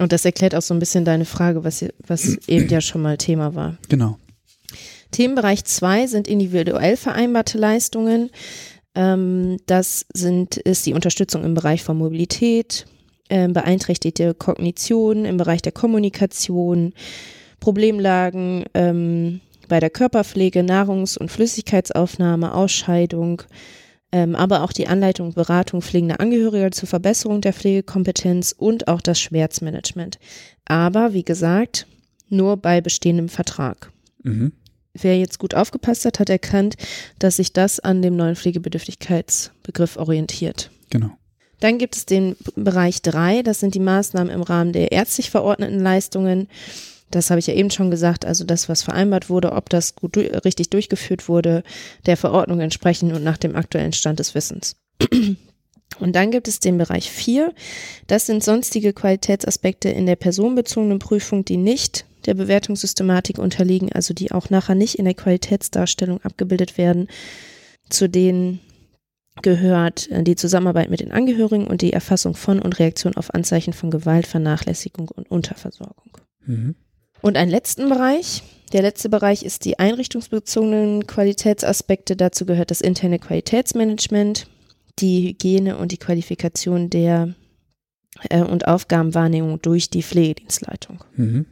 Und das erklärt auch so ein bisschen deine Frage, was, was eben ja schon mal Thema war. Genau. Themenbereich zwei sind individuell vereinbarte Leistungen. Ähm, das sind, ist die Unterstützung im Bereich von Mobilität, äh, beeinträchtigte Kognition im Bereich der Kommunikation, Problemlagen ähm, bei der Körperpflege, Nahrungs- und Flüssigkeitsaufnahme, Ausscheidung, ähm, aber auch die Anleitung und Beratung pflegender Angehöriger zur Verbesserung der Pflegekompetenz und auch das Schmerzmanagement. Aber wie gesagt, nur bei bestehendem Vertrag. Mhm wer jetzt gut aufgepasst hat, hat erkannt, dass sich das an dem neuen Pflegebedürftigkeitsbegriff orientiert. Genau. Dann gibt es den Bereich 3, das sind die Maßnahmen im Rahmen der ärztlich verordneten Leistungen. Das habe ich ja eben schon gesagt, also das, was vereinbart wurde, ob das gut richtig durchgeführt wurde, der Verordnung entsprechend und nach dem aktuellen Stand des Wissens. Und dann gibt es den Bereich 4. Das sind sonstige Qualitätsaspekte in der personenbezogenen Prüfung, die nicht der Bewertungssystematik unterliegen, also die auch nachher nicht in der Qualitätsdarstellung abgebildet werden. Zu denen gehört äh, die Zusammenarbeit mit den Angehörigen und die Erfassung von und Reaktion auf Anzeichen von Gewalt, Vernachlässigung und Unterversorgung. Mhm. Und einen letzten Bereich, Der letzte Bereich ist die einrichtungsbezogenen Qualitätsaspekte. Dazu gehört das interne Qualitätsmanagement, die Hygiene und die Qualifikation der äh, und Aufgabenwahrnehmung durch die Pflegedienstleitung. Mhm.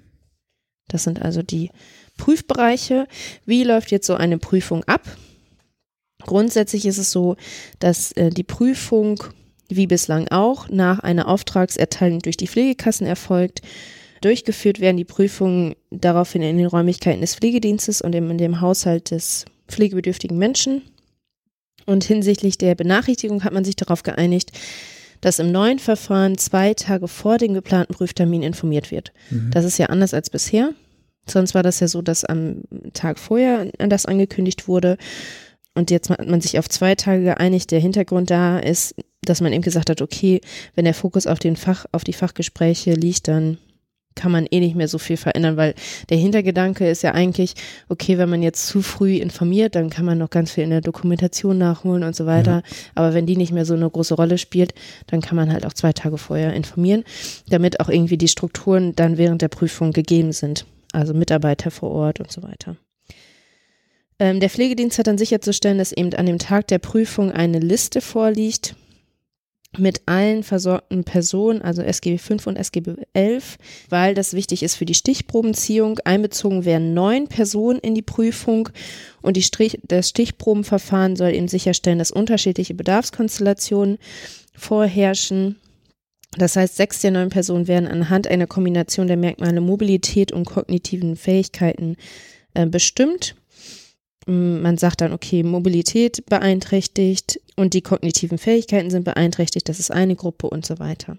Das sind also die Prüfbereiche. Wie läuft jetzt so eine Prüfung ab? Grundsätzlich ist es so, dass äh, die Prüfung wie bislang auch nach einer Auftragserteilung durch die Pflegekassen erfolgt. Durchgeführt werden die Prüfungen daraufhin in den Räumlichkeiten des Pflegedienstes und in dem Haushalt des pflegebedürftigen Menschen. Und hinsichtlich der Benachrichtigung hat man sich darauf geeinigt, dass im neuen Verfahren zwei Tage vor dem geplanten Prüftermin informiert wird. Mhm. Das ist ja anders als bisher. Sonst war das ja so, dass am Tag vorher das angekündigt wurde. Und jetzt hat man sich auf zwei Tage geeinigt. Der Hintergrund da ist, dass man eben gesagt hat, okay, wenn der Fokus auf den Fach, auf die Fachgespräche liegt, dann kann man eh nicht mehr so viel verändern, weil der Hintergedanke ist ja eigentlich, okay, wenn man jetzt zu früh informiert, dann kann man noch ganz viel in der Dokumentation nachholen und so weiter. Ja. Aber wenn die nicht mehr so eine große Rolle spielt, dann kann man halt auch zwei Tage vorher informieren, damit auch irgendwie die Strukturen dann während der Prüfung gegeben sind. Also Mitarbeiter vor Ort und so weiter. Ähm, der Pflegedienst hat dann sicherzustellen, dass eben an dem Tag der Prüfung eine Liste vorliegt mit allen versorgten Personen, also SGB 5 und SGB 11, weil das wichtig ist für die Stichprobenziehung. Einbezogen werden neun Personen in die Prüfung und die Strich, das Stichprobenverfahren soll eben sicherstellen, dass unterschiedliche Bedarfskonstellationen vorherrschen. Das heißt, sechs der neun Personen werden anhand einer Kombination der Merkmale Mobilität und kognitiven Fähigkeiten äh, bestimmt. Man sagt dann, okay, Mobilität beeinträchtigt und die kognitiven Fähigkeiten sind beeinträchtigt, das ist eine Gruppe und so weiter.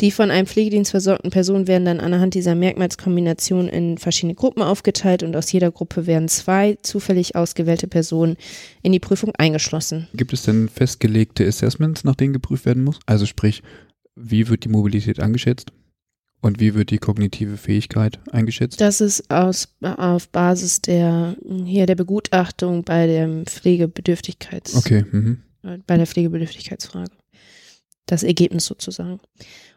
Die von einem Pflegedienst versorgten Personen werden dann anhand dieser Merkmalskombination in verschiedene Gruppen aufgeteilt und aus jeder Gruppe werden zwei zufällig ausgewählte Personen in die Prüfung eingeschlossen. Gibt es denn festgelegte Assessments, nach denen geprüft werden muss? Also sprich, wie wird die Mobilität angeschätzt? Und wie wird die kognitive Fähigkeit eingeschätzt? Das ist aus, auf Basis der, hier der Begutachtung bei der Pflegebedürftigkeits, okay. Mhm. bei der Pflegebedürftigkeitsfrage. Das Ergebnis sozusagen.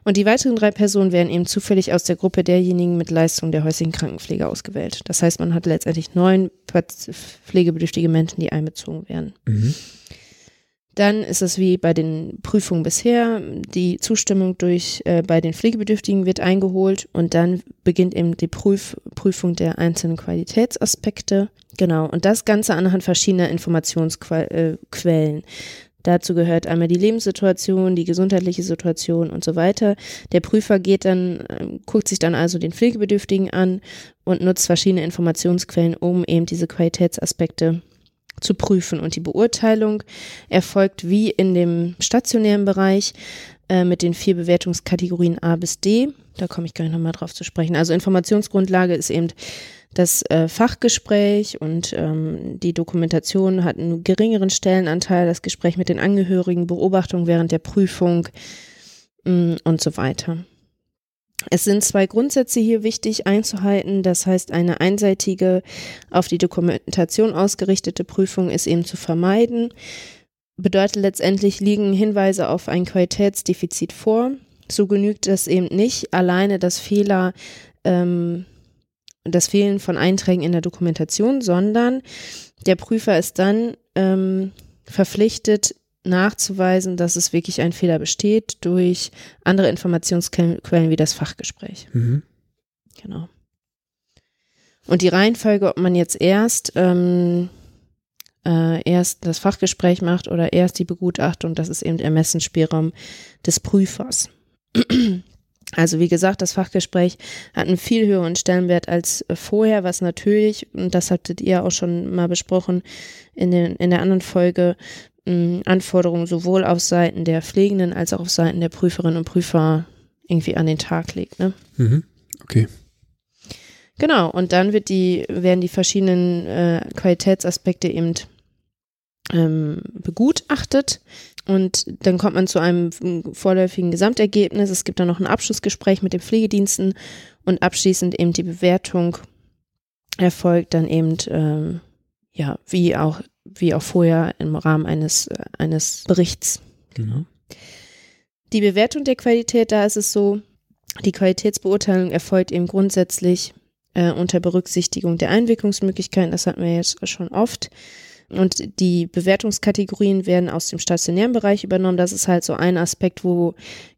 Und die weiteren drei Personen werden eben zufällig aus der Gruppe derjenigen mit Leistung der häuslichen Krankenpflege ausgewählt. Das heißt, man hat letztendlich neun pflegebedürftige Menschen, die einbezogen werden. Mhm. Dann ist es wie bei den Prüfungen bisher, die Zustimmung durch äh, bei den Pflegebedürftigen wird eingeholt und dann beginnt eben die Prüf Prüfung der einzelnen Qualitätsaspekte. Genau, und das Ganze anhand verschiedener Informationsquellen. Äh, Dazu gehört einmal die Lebenssituation, die gesundheitliche Situation und so weiter. Der Prüfer geht dann, äh, guckt sich dann also den Pflegebedürftigen an und nutzt verschiedene Informationsquellen, um eben diese Qualitätsaspekte zu prüfen. Und die Beurteilung erfolgt wie in dem stationären Bereich äh, mit den vier Bewertungskategorien A bis D. Da komme ich gleich nochmal drauf zu sprechen. Also Informationsgrundlage ist eben das äh, Fachgespräch und ähm, die Dokumentation hat einen geringeren Stellenanteil, das Gespräch mit den Angehörigen, Beobachtung während der Prüfung mh, mm, und so weiter. Es sind zwei Grundsätze hier wichtig einzuhalten. Das heißt, eine einseitige, auf die Dokumentation ausgerichtete Prüfung ist eben zu vermeiden. Bedeutet letztendlich liegen Hinweise auf ein Qualitätsdefizit vor. So genügt das eben nicht alleine das Fehler, ähm, das Fehlen von Einträgen in der Dokumentation, sondern der Prüfer ist dann ähm, verpflichtet, nachzuweisen, dass es wirklich ein Fehler besteht durch andere Informationsquellen wie das Fachgespräch. Mhm. Genau. Und die Reihenfolge, ob man jetzt erst ähm, äh, erst das Fachgespräch macht oder erst die Begutachtung, das ist eben Ermessensspielraum des Prüfers. Also wie gesagt, das Fachgespräch hat einen viel höheren Stellenwert als vorher, was natürlich, und das hattet ihr auch schon mal besprochen in, den, in der anderen Folge, Anforderungen sowohl auf Seiten der Pflegenden als auch auf Seiten der Prüferinnen und Prüfer irgendwie an den Tag legt. Ne? Mhm. Okay. Genau, und dann wird die, werden die verschiedenen äh, Qualitätsaspekte eben ähm, begutachtet und dann kommt man zu einem vorläufigen Gesamtergebnis. Es gibt dann noch ein Abschlussgespräch mit den Pflegediensten und abschließend eben die Bewertung erfolgt dann eben, ähm, ja, wie auch wie auch vorher im Rahmen eines, äh, eines Berichts. Genau. Die Bewertung der Qualität, da ist es so, die Qualitätsbeurteilung erfolgt eben grundsätzlich äh, unter Berücksichtigung der Einwirkungsmöglichkeiten, das hatten wir jetzt schon oft. Und die Bewertungskategorien werden aus dem stationären Bereich übernommen. Das ist halt so ein Aspekt, wo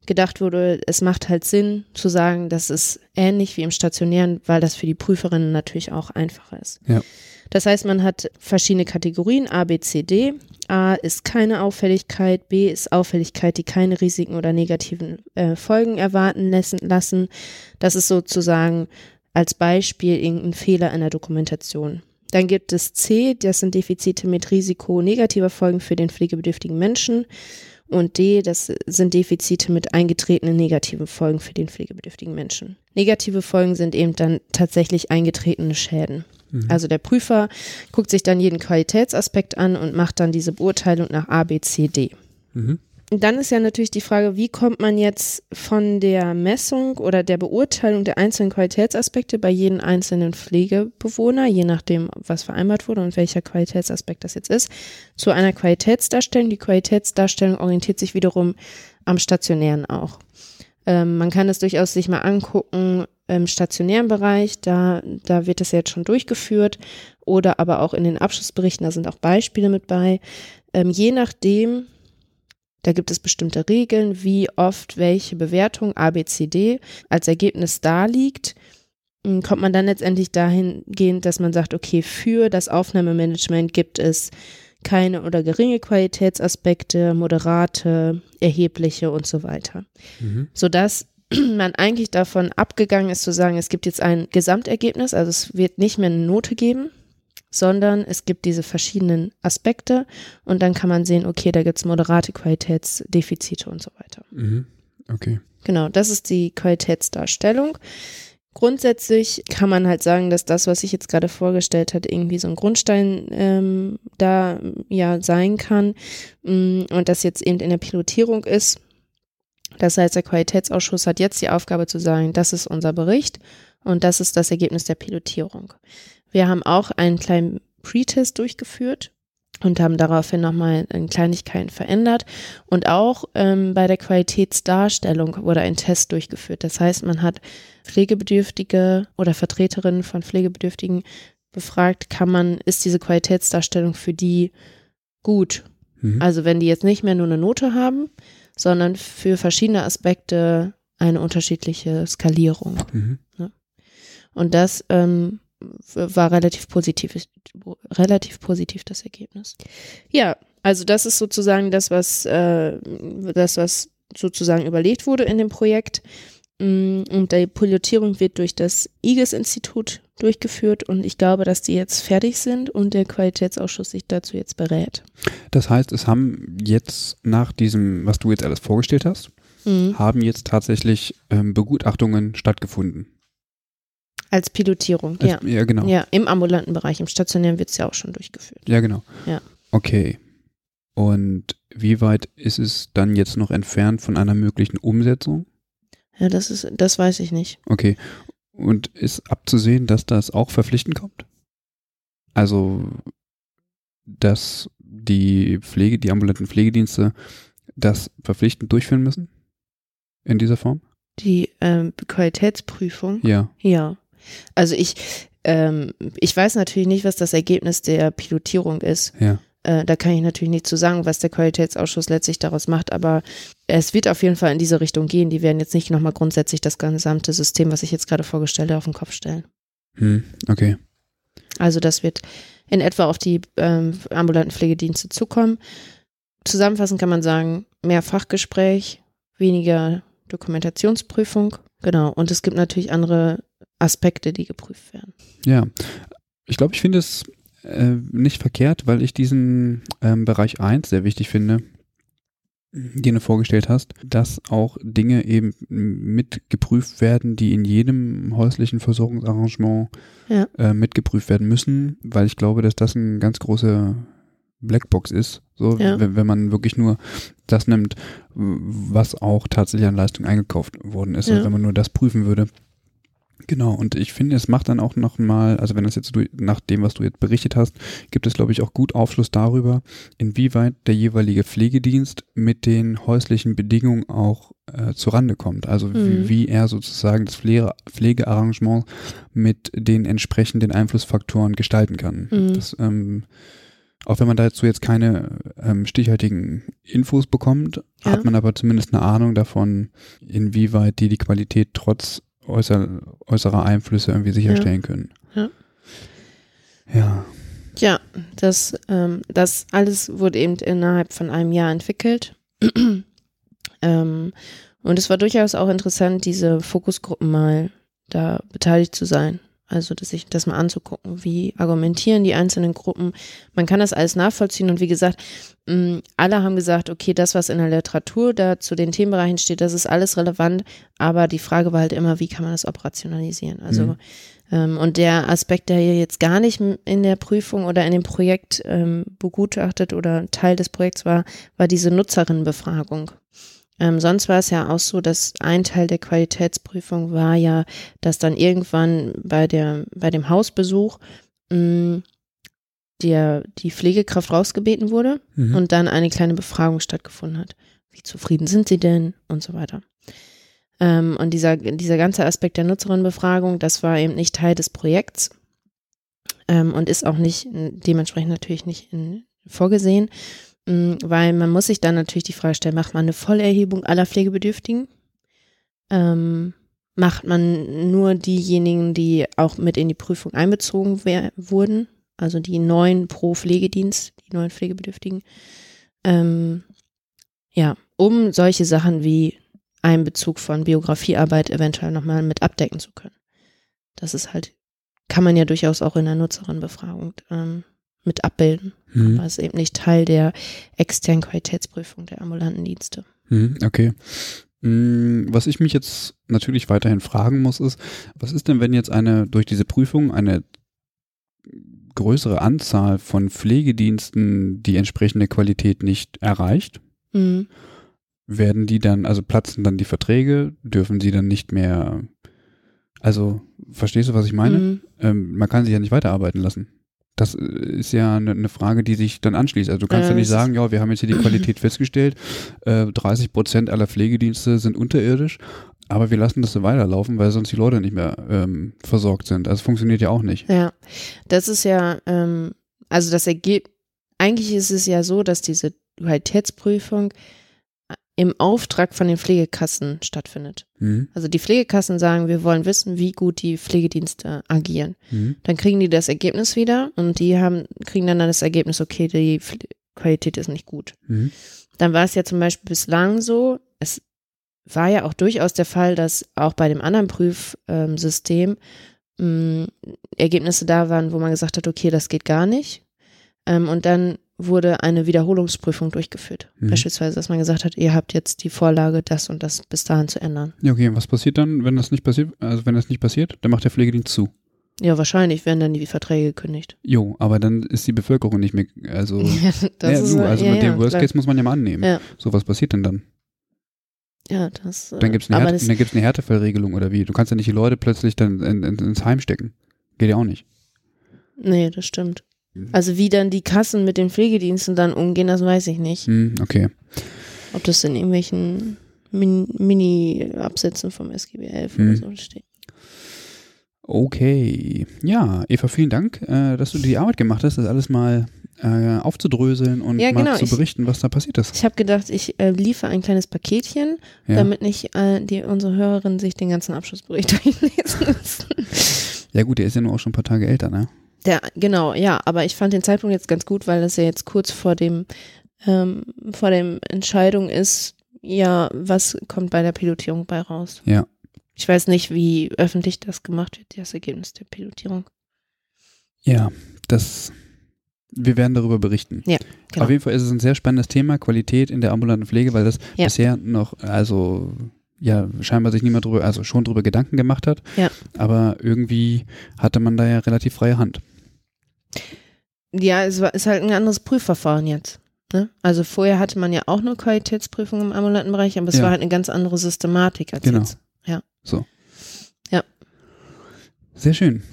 gedacht wurde, es macht halt Sinn zu sagen, das ist ähnlich wie im stationären, weil das für die Prüferinnen natürlich auch einfacher ist. Ja. Das heißt, man hat verschiedene Kategorien, A, B, C, D. A ist keine Auffälligkeit, B ist Auffälligkeit, die keine Risiken oder negativen äh, Folgen erwarten lassen, lassen. Das ist sozusagen als Beispiel irgendein Fehler in der Dokumentation. Dann gibt es C, das sind Defizite mit Risiko negativer Folgen für den pflegebedürftigen Menschen. Und D, das sind Defizite mit eingetretenen negativen Folgen für den pflegebedürftigen Menschen. Negative Folgen sind eben dann tatsächlich eingetretene Schäden. Mhm. Also der Prüfer guckt sich dann jeden Qualitätsaspekt an und macht dann diese Beurteilung nach A, B, C, D. Mhm. Dann ist ja natürlich die Frage, wie kommt man jetzt von der Messung oder der Beurteilung der einzelnen Qualitätsaspekte bei jedem einzelnen Pflegebewohner, je nachdem, was vereinbart wurde und welcher Qualitätsaspekt das jetzt ist, zu einer Qualitätsdarstellung. Die Qualitätsdarstellung orientiert sich wiederum am stationären auch. Ähm, man kann es durchaus sich mal angucken im stationären Bereich, da, da wird das jetzt schon durchgeführt oder aber auch in den Abschlussberichten, da sind auch Beispiele mit bei. Ähm, je nachdem, da gibt es bestimmte Regeln, wie oft welche Bewertung ABCD als Ergebnis da liegt. Hm, kommt man dann letztendlich dahingehend, dass man sagt, okay, für das Aufnahmemanagement gibt es keine oder geringe Qualitätsaspekte, moderate, erhebliche und so weiter. Mhm. Sodass man eigentlich davon abgegangen ist zu sagen, es gibt jetzt ein Gesamtergebnis, also es wird nicht mehr eine Note geben, sondern es gibt diese verschiedenen Aspekte und dann kann man sehen, okay, da gibt es moderate Qualitätsdefizite und so weiter. Mhm. Okay. Genau, das ist die Qualitätsdarstellung. Grundsätzlich kann man halt sagen, dass das, was ich jetzt gerade vorgestellt hat, irgendwie so ein Grundstein ähm, da ja sein kann mm, und das jetzt eben in der Pilotierung ist. Das heißt, der Qualitätsausschuss hat jetzt die Aufgabe zu sagen, das ist unser Bericht und das ist das Ergebnis der Pilotierung. Wir haben auch einen kleinen Pre-Test durchgeführt und haben daraufhin nochmal in Kleinigkeiten verändert. Und auch ähm, bei der Qualitätsdarstellung wurde ein Test durchgeführt. Das heißt, man hat Pflegebedürftige oder Vertreterinnen von Pflegebedürftigen befragt, kann man, ist diese Qualitätsdarstellung für die gut? Mhm. Also wenn die jetzt nicht mehr nur eine Note haben, sondern für verschiedene Aspekte eine unterschiedliche Skalierung. Mhm. Ne? Und das ähm, war relativ positiv, relativ positiv das Ergebnis. Ja, also das ist sozusagen das, was, äh, das, was sozusagen überlegt wurde in dem Projekt. Mm, und die Pilotierung wird durch das IGES-Institut durchgeführt und ich glaube, dass die jetzt fertig sind und der Qualitätsausschuss sich dazu jetzt berät. Das heißt, es haben jetzt nach diesem, was du jetzt alles vorgestellt hast, mhm. haben jetzt tatsächlich ähm, Begutachtungen stattgefunden. Als Pilotierung, Als, ja. Ja, genau. Ja, im ambulanten Bereich, im stationären wird es ja auch schon durchgeführt. Ja, genau. Ja. Okay. Und wie weit ist es dann jetzt noch entfernt von einer möglichen Umsetzung? Ja, das ist, das weiß ich nicht. Okay. Und ist abzusehen, dass das auch verpflichtend kommt? Also, dass die Pflege, die ambulanten Pflegedienste das verpflichtend durchführen müssen? In dieser Form? Die ähm, Qualitätsprüfung? Ja. Ja. Also ich, ähm, ich weiß natürlich nicht, was das Ergebnis der Pilotierung ist. Ja. Äh, da kann ich natürlich nicht zu sagen, was der Qualitätsausschuss letztlich daraus macht, aber es wird auf jeden Fall in diese Richtung gehen. Die werden jetzt nicht nochmal grundsätzlich das gesamte System, was ich jetzt gerade vorgestellt habe, auf den Kopf stellen. Hm, okay. Also das wird in etwa auf die ähm, ambulanten Pflegedienste zukommen. Zusammenfassend kann man sagen, mehr Fachgespräch, weniger Dokumentationsprüfung, genau. Und es gibt natürlich andere Aspekte, die geprüft werden. Ja, ich glaube, ich finde es äh, nicht verkehrt, weil ich diesen ähm, Bereich 1 sehr wichtig finde, den du vorgestellt hast, dass auch Dinge eben mitgeprüft werden, die in jedem häuslichen Versorgungsarrangement ja. äh, mitgeprüft werden müssen, weil ich glaube, dass das ein ganz großer Blackbox ist, so ja. wenn, wenn, man wirklich nur das nimmt, was auch tatsächlich an Leistung eingekauft worden ist, ja. also wenn man nur das prüfen würde. Genau, und ich finde, es macht dann auch nochmal, also wenn das jetzt durch, nach dem, was du jetzt berichtet hast, gibt es, glaube ich, auch gut Aufschluss darüber, inwieweit der jeweilige Pflegedienst mit den häuslichen Bedingungen auch äh, zurande kommt. Also Mhm. wie, wie er sozusagen das Pflege, Pflegearrangement mit den entsprechenden Einflussfaktoren gestalten kann. Mhm. Das, ähm, auch wenn man dazu jetzt keine ähm, stichhaltigen Infos bekommt, Ja. hat man aber zumindest eine Ahnung davon, inwieweit die die Qualität trotz äußer, äußerer Einflüsse irgendwie sicherstellen können. Ja. Ja. Ja, das, ähm, das alles wurde eben innerhalb von einem Jahr entwickelt. ähm, und es war durchaus auch interessant, diese Fokusgruppen mal da beteiligt zu sein. Also dass sich das mal anzugucken, wie argumentieren die einzelnen Gruppen. Man kann das alles nachvollziehen und wie gesagt, mh, alle haben gesagt, okay, das, was in der Literatur da zu den Themenbereichen steht, das ist alles relevant, aber die Frage war halt immer, wie kann man das operationalisieren? Also Mhm. ähm, und der Aspekt, der hier jetzt gar nicht in der Prüfung oder in dem Projekt ähm, begutachtet oder Teil des Projekts war, war diese Nutzerinnenbefragung. Ähm, sonst war es ja auch so, dass ein Teil der Qualitätsprüfung war ja, dass dann irgendwann bei der bei dem Hausbesuch mh, der die Pflegekraft rausgebeten wurde Mhm. und dann eine kleine Befragung stattgefunden hat. Wie zufrieden sind sie denn und so weiter. Ähm, und dieser, dieser ganze Aspekt der Nutzerinnenbefragung, das war eben nicht Teil des Projekts ähm, und ist auch nicht dementsprechend natürlich nicht in, vorgesehen, weil man muss sich dann natürlich die Frage stellen, macht man eine Vollerhebung aller Pflegebedürftigen? Ähm, macht man nur diejenigen, die auch mit in die Prüfung einbezogen wurden, also die neun pro Pflegedienst, die neun Pflegebedürftigen? Ähm, ja, um solche Sachen wie Einbezug von Biografiearbeit eventuell nochmal mit abdecken zu können. Das ist halt, kann man ja durchaus auch in der Nutzerinnenbefragung ähm, mit abbilden. Mhm. Aber es ist eben nicht Teil der externen Qualitätsprüfung der ambulanten Dienste. Mhm, Okay. Mm, Was ich mich jetzt natürlich weiterhin fragen muss, ist, was ist denn, wenn jetzt eine durch diese Prüfung eine größere Anzahl von Pflegediensten die entsprechende Qualität nicht erreicht? Mhm. Werden die dann, also platzen dann die Verträge? Dürfen sie dann nicht mehr, also verstehst du, was ich meine? Mhm. Ähm, man kann sich ja nicht weiterarbeiten lassen. Das äh, ist ja eine, eine Frage, die sich dann anschließt. Also du kannst Ja, ja, nicht sagen, ja, wir haben jetzt hier die Qualität festgestellt, äh, 30 Prozent aller Pflegedienste sind unterirdisch, aber wir lassen das so weiterlaufen, weil sonst die Leute nicht mehr ähm, versorgt sind. Also funktioniert ja auch nicht. Ja, das ist ja, ähm, also das Ergebnis, eigentlich ist es ja so, dass diese Qualitätsprüfung im Auftrag von den Pflegekassen stattfindet. Mhm. Also die Pflegekassen sagen, wir wollen wissen, wie gut die Pflegedienste agieren. Mhm. Dann kriegen die das Ergebnis wieder und die haben, kriegen dann das Ergebnis, okay, die Pfle- Qualität ist nicht gut. Mhm. Dann war es ja zum Beispiel bislang so, es war ja auch durchaus der Fall, dass auch bei dem anderen Prüfsystem mh, Ergebnisse da waren, wo man gesagt hat, okay, das geht gar nicht. Ähm, und dann wurde eine Wiederholungsprüfung durchgeführt. Mhm. Beispielsweise, dass man gesagt hat, ihr habt jetzt die Vorlage, das und das bis dahin zu ändern. Ja, okay, was passiert dann, wenn das nicht passiert? Also wenn das nicht passiert, dann macht der Pflegedienst zu. Ja, wahrscheinlich werden dann die Verträge gekündigt. Jo, aber dann ist die Bevölkerung nicht mehr, also, Ja, das ja, ist, du, also ja, mit ja, dem Worst klar. Case muss man ja mal annehmen. Ja. So, was passiert denn dann? Ja, das. äh, Dann gibt es eine, Härte, das, dann gibt's eine Härtefallregelung oder wie? Du kannst ja nicht die Leute plötzlich dann in, in, ins Heim stecken. Geht ja auch nicht. Nee, das stimmt. Mhm. Also wie dann die Kassen mit den Pflegediensten dann umgehen, das weiß ich nicht. Hm, okay. Ob das in irgendwelchen Min- Mini-Absätzen vom SGB 11 Hm. oder so steht. Okay. Ja, Eva, vielen Dank, äh, dass du dir die Arbeit gemacht hast, das alles mal äh, aufzudröseln und Ja, mal genau, zu ich- berichten, was da passiert ist. Ich habe gedacht, ich äh, liefere ein kleines Paketchen, Ja, damit nicht äh, die, unsere Hörerinnen sich den ganzen Abschlussbericht durchlesen müssen. ja gut, der ist ja nur auch schon ein paar Tage älter, ne? Der, genau, ja, aber ich fand den Zeitpunkt jetzt ganz gut, weil das ja jetzt kurz vor dem ähm, vor dem Entscheidung ist, ja, was kommt bei der Pilotierung bei raus. Ja. Ich weiß nicht, wie öffentlich das gemacht wird, das Ergebnis der Pilotierung. Ja, das. Wir werden darüber berichten. Ja, genau. Auf jeden Fall ist es ein sehr spannendes Thema, Qualität in der ambulanten Pflege, weil das Ja. bisher noch, also ja, scheinbar sich niemand drüber, also schon drüber Gedanken gemacht hat. Ja. Aber irgendwie hatte man da ja relativ freie Hand. Ja, es war, ist halt ein anderes Prüfverfahren jetzt. Ne? Also vorher hatte man ja auch nur Qualitätsprüfung im ambulanten Bereich, aber es Ja. war halt eine ganz andere Systematik als Genau. jetzt. Sehr schön.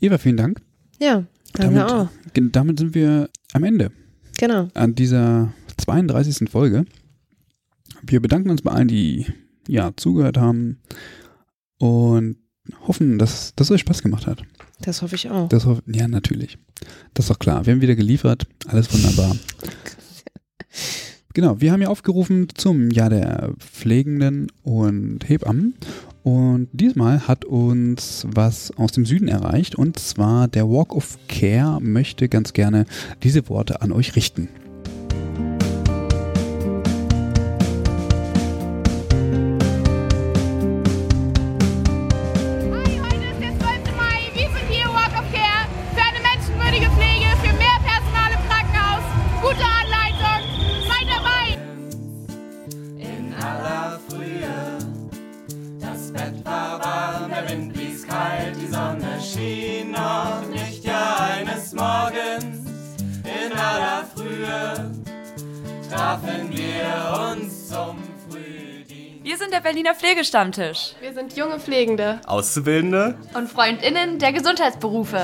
Eva, vielen Dank. Ja, danke Damit- auch. Damit sind wir am Ende Genau. an dieser 32. Folge. Wir bedanken uns bei allen, die ja, zugehört haben und hoffen, dass das euch Spaß gemacht hat. Das hoffe ich auch. Das hoff, ja, natürlich. Das ist doch klar. Wir haben wieder geliefert. Alles wunderbar. Genau, wir haben ja aufgerufen zum Jahr der Pflegenden und Hebammen. Und diesmal hat uns was aus dem Süden erreicht. Und zwar der Walk of Care möchte ganz gerne diese Worte an euch richten. Berliner Pflegestammtisch. Wir sind junge Pflegende, Auszubildende und FreundInnen der Gesundheitsberufe.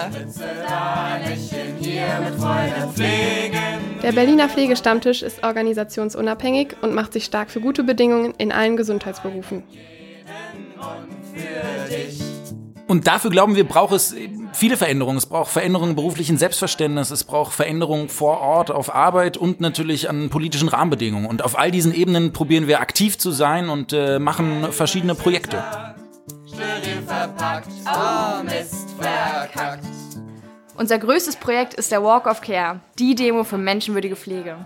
Der Berliner Pflegestammtisch ist organisationsunabhängig und macht sich stark für gute Bedingungen in allen Gesundheitsberufen. Und für dich. Und dafür glauben wir, braucht es viele Veränderungen. Es braucht Veränderungen im beruflichen Selbstverständnis, es braucht Veränderungen vor Ort auf Arbeit und natürlich an politischen Rahmenbedingungen. Und auf all diesen Ebenen probieren wir aktiv zu sein und äh, machen verschiedene Projekte. Unser größtes Projekt ist der Walk of Care, die Demo für menschenwürdige Pflege.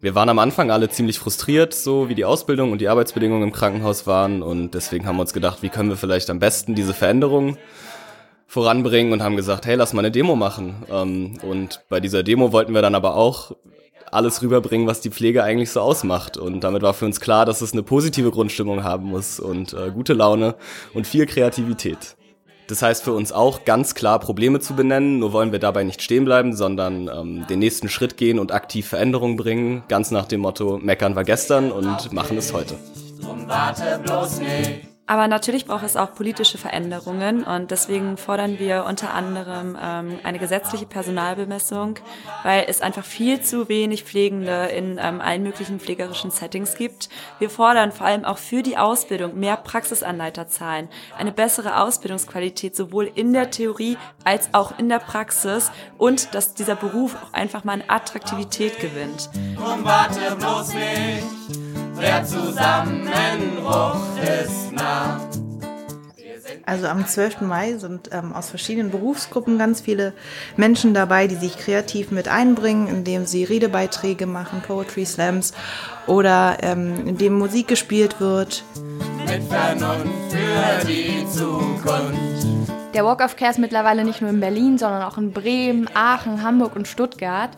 Wir waren am Anfang alle ziemlich frustriert, so wie die Ausbildung und die Arbeitsbedingungen im Krankenhaus waren. Und deswegen haben wir uns gedacht, wie können wir vielleicht am besten diese Veränderungen voranbringen und haben gesagt, hey, lass mal eine Demo machen. Ähm, und bei dieser Demo wollten wir dann aber auch alles rüberbringen, was die Pflege eigentlich so ausmacht. Und damit war für uns klar, dass es eine positive Grundstimmung haben muss und äh, gute Laune und viel Kreativität. Das heißt für uns auch ganz klar Probleme zu benennen, nur wollen wir dabei nicht stehen bleiben, sondern ähm, den nächsten Schritt gehen und aktiv Veränderungen bringen, ganz nach dem Motto, meckern war gestern und machen es heute. Drum warte bloß nicht. Aber natürlich braucht es auch politische Veränderungen und deswegen fordern wir unter anderem ähm, eine gesetzliche Personalbemessung, weil es einfach viel zu wenig Pflegende in ähm, allen möglichen pflegerischen Settings gibt. Wir fordern vor allem auch für die Ausbildung mehr Praxisanleiterzahlen, eine bessere Ausbildungsqualität sowohl in der Theorie als auch in der Praxis und dass dieser Beruf auch einfach mal an Attraktivität gewinnt. Und warte bloß nicht der Zusammenbruch ist nah. Also am 12. Mai sind ähm, aus verschiedenen Berufsgruppen ganz viele Menschen dabei, die sich kreativ mit einbringen, indem sie Redebeiträge machen, Poetry Slams oder ähm, indem Musik gespielt wird. Mit Vernunft für die Zukunft. Der Walk of Care ist mittlerweile nicht nur in Berlin, sondern auch in Bremen, Aachen, Hamburg und Stuttgart.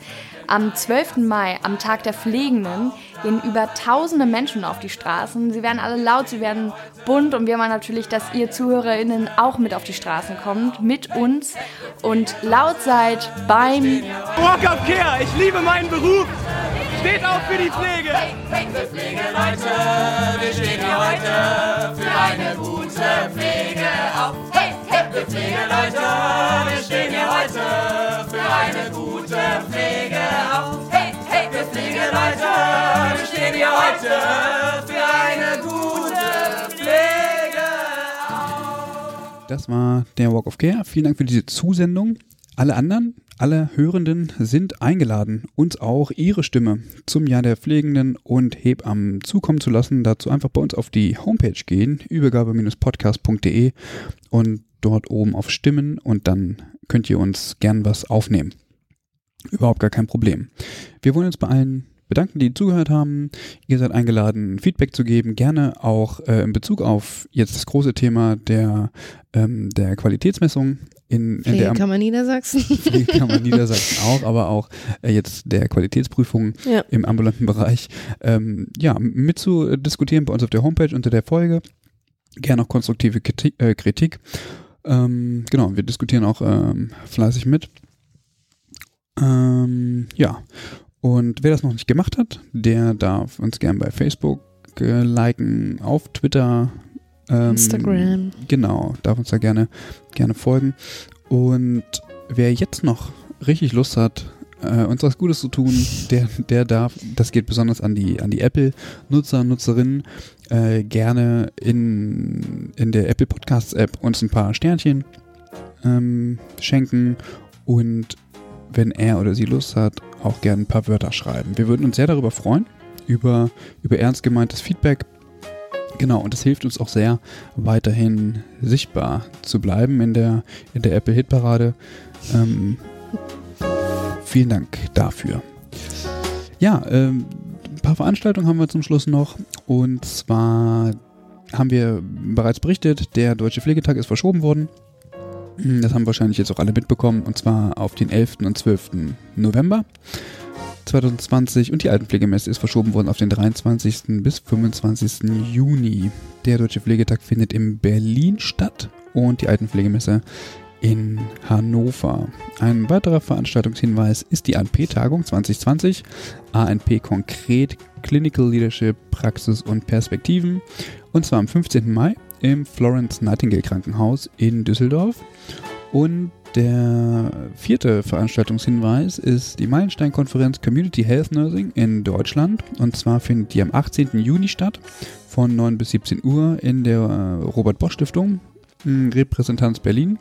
Am 12. Mai, am Tag der Pflegenden, gehen über tausende Menschen auf die Straßen. Sie werden alle laut, sie werden bunt und wir wollen natürlich, dass ihr ZuhörerInnen auch mit auf die Straßen kommt, mit uns und laut seid beim Walk of Care. Ich liebe meinen Beruf. Steht auf für die Pflege. Pflegeleute, wir stehen hier heute für eine gute Pflege auf. Hey, hey, wir Pflegeleute, wir stehen hier heute für eine gute Pflege auf. Hey, hey, wir Pflegeleute, wir stehen hier heute für eine gute Pflege auf. Das war der Walk of Care. Vielen Dank für diese Zusendung. Alle anderen, alle Hörenden sind eingeladen, uns auch ihre Stimme zum Jahr der Pflegenden und Hebammen zukommen zu lassen. Dazu einfach bei uns auf die Homepage gehen, übergabe-podcast.de und dort oben auf Stimmen und dann könnt ihr uns gern was aufnehmen. Überhaupt gar kein Problem. Wir wollen uns bei allen bedanken, die zugehört haben. Ihr seid eingeladen, Feedback zu geben, gerne auch äh, in Bezug auf jetzt das große Thema der, ähm, der Qualitätsmessung. In, in der Kammer Niedersachsen. Pflegekammer Niedersachsen auch, aber auch äh, jetzt der Qualitätsprüfung ja. im ambulanten Bereich. Ähm, ja, mitzudiskutieren bei uns auf der Homepage unter der Folge. Gerne auch konstruktive Kritik. Äh, Kritik. Ähm, genau, wir diskutieren auch ähm, fleißig mit. Ähm, ja, und wer das noch nicht gemacht hat, der darf uns gern bei Facebook äh, liken, auf Twitter. Ähm, Instagram. Genau, darf uns da gerne, gerne folgen. Und wer jetzt noch richtig Lust hat, äh, uns was Gutes zu tun, der, der darf, das geht besonders an die, an die Apple-Nutzer, Nutzerinnen, äh, gerne in, in der Apple Podcasts App uns ein paar Sternchen ähm, schenken und wenn er oder sie Lust hat, auch gerne ein paar Wörter schreiben. Wir würden uns sehr darüber freuen, über, über ernst gemeintes Feedback. Genau, und das hilft uns auch sehr, weiterhin sichtbar zu bleiben in der, in der Apple Hitparade. Ähm, vielen Dank dafür. Ja, ähm, ein paar Veranstaltungen haben wir zum Schluss noch. Und zwar haben wir bereits berichtet, der Deutsche Pflegetag ist verschoben worden. Das haben wahrscheinlich jetzt auch alle mitbekommen. Und zwar auf den 11. und 12. November 2020. Und die Altenpflegemesse ist verschoben worden auf den 23. bis 25. Juni. Der Deutsche Pflegetag findet in Berlin statt. Und die Altenpflegemesse in Hannover. Ein weiterer Veranstaltungshinweis ist die ANP-Tagung 2020. ANP konkret Clinical Leadership, Praxis und Perspektiven. Und zwar am 15. Mai im Florence Nightingale Krankenhaus in Düsseldorf. Und der vierte Veranstaltungshinweis ist die Meilenstein-Konferenz Community Health Nursing in Deutschland. Und zwar findet die am 18. Juni statt, von 9 bis 17 Uhr in der äh, Robert-Bosch-Stiftung, Repräsentanz Berlin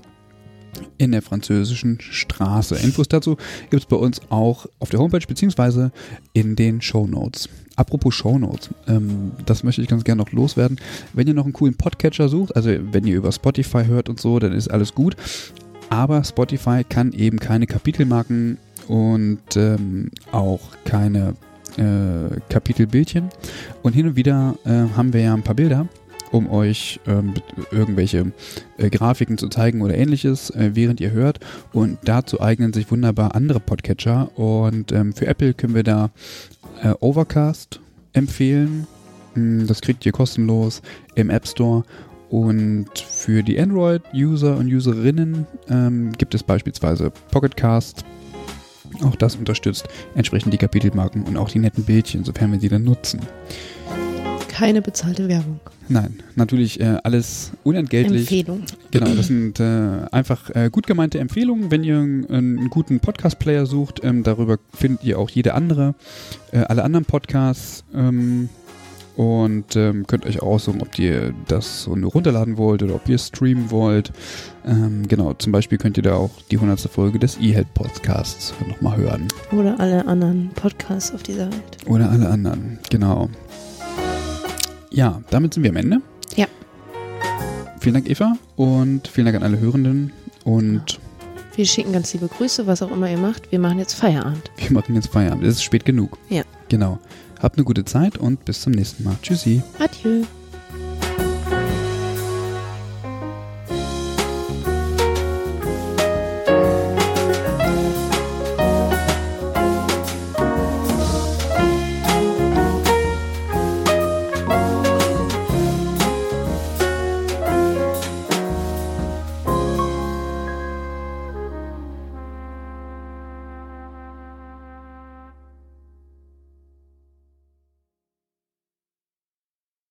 in der französischen Straße. Infos dazu gibt es bei uns auch auf der Homepage beziehungsweise in den Show Notes. Apropos Show Notes, ähm, das möchte ich ganz gerne noch loswerden. Wenn ihr noch einen coolen Podcatcher sucht, also wenn ihr über Spotify hört und so, dann ist alles gut. Aber Spotify kann eben keine Kapitelmarken und ähm, auch keine äh, Kapitelbildchen. Und hin und wieder äh, haben wir ja ein paar Bilder um euch ähm, irgendwelche äh, Grafiken zu zeigen oder ähnliches, äh, während ihr hört. Und dazu eignen sich wunderbar andere Podcatcher. Und ähm, für Apple können wir da äh, Overcast empfehlen. Hm, das kriegt ihr kostenlos im App Store. Und für die Android-User und Userinnen ähm, gibt es beispielsweise Pocketcast. Auch das unterstützt entsprechend die Kapitelmarken und auch die netten Bildchen, sofern wir sie dann nutzen. Keine bezahlte Werbung. Nein, natürlich äh, alles unentgeltlich. Empfehlung. Genau, das sind äh, einfach äh, gut gemeinte Empfehlungen. Wenn ihr einen guten Podcast-Player sucht, ähm, darüber findet ihr auch jede andere, äh, alle anderen Podcasts ähm, und ähm, könnt euch aussuchen, ob ihr das so nur runterladen wollt oder ob ihr streamen wollt. Ähm, genau, zum Beispiel könnt ihr da auch die 100. Folge des E-Health-Podcasts nochmal hören. Oder alle anderen Podcasts auf dieser Welt. Oder alle anderen, genau. Ja, damit sind wir am Ende. Ja. Vielen Dank, Eva, und vielen Dank an alle Hörenden. Und wir schicken ganz liebe Grüße, was auch immer ihr macht. Wir machen jetzt Feierabend. Wir machen jetzt Feierabend. Es ist spät genug. Ja. Genau. Habt eine gute Zeit und bis zum nächsten Mal. Tschüssi. Adieu.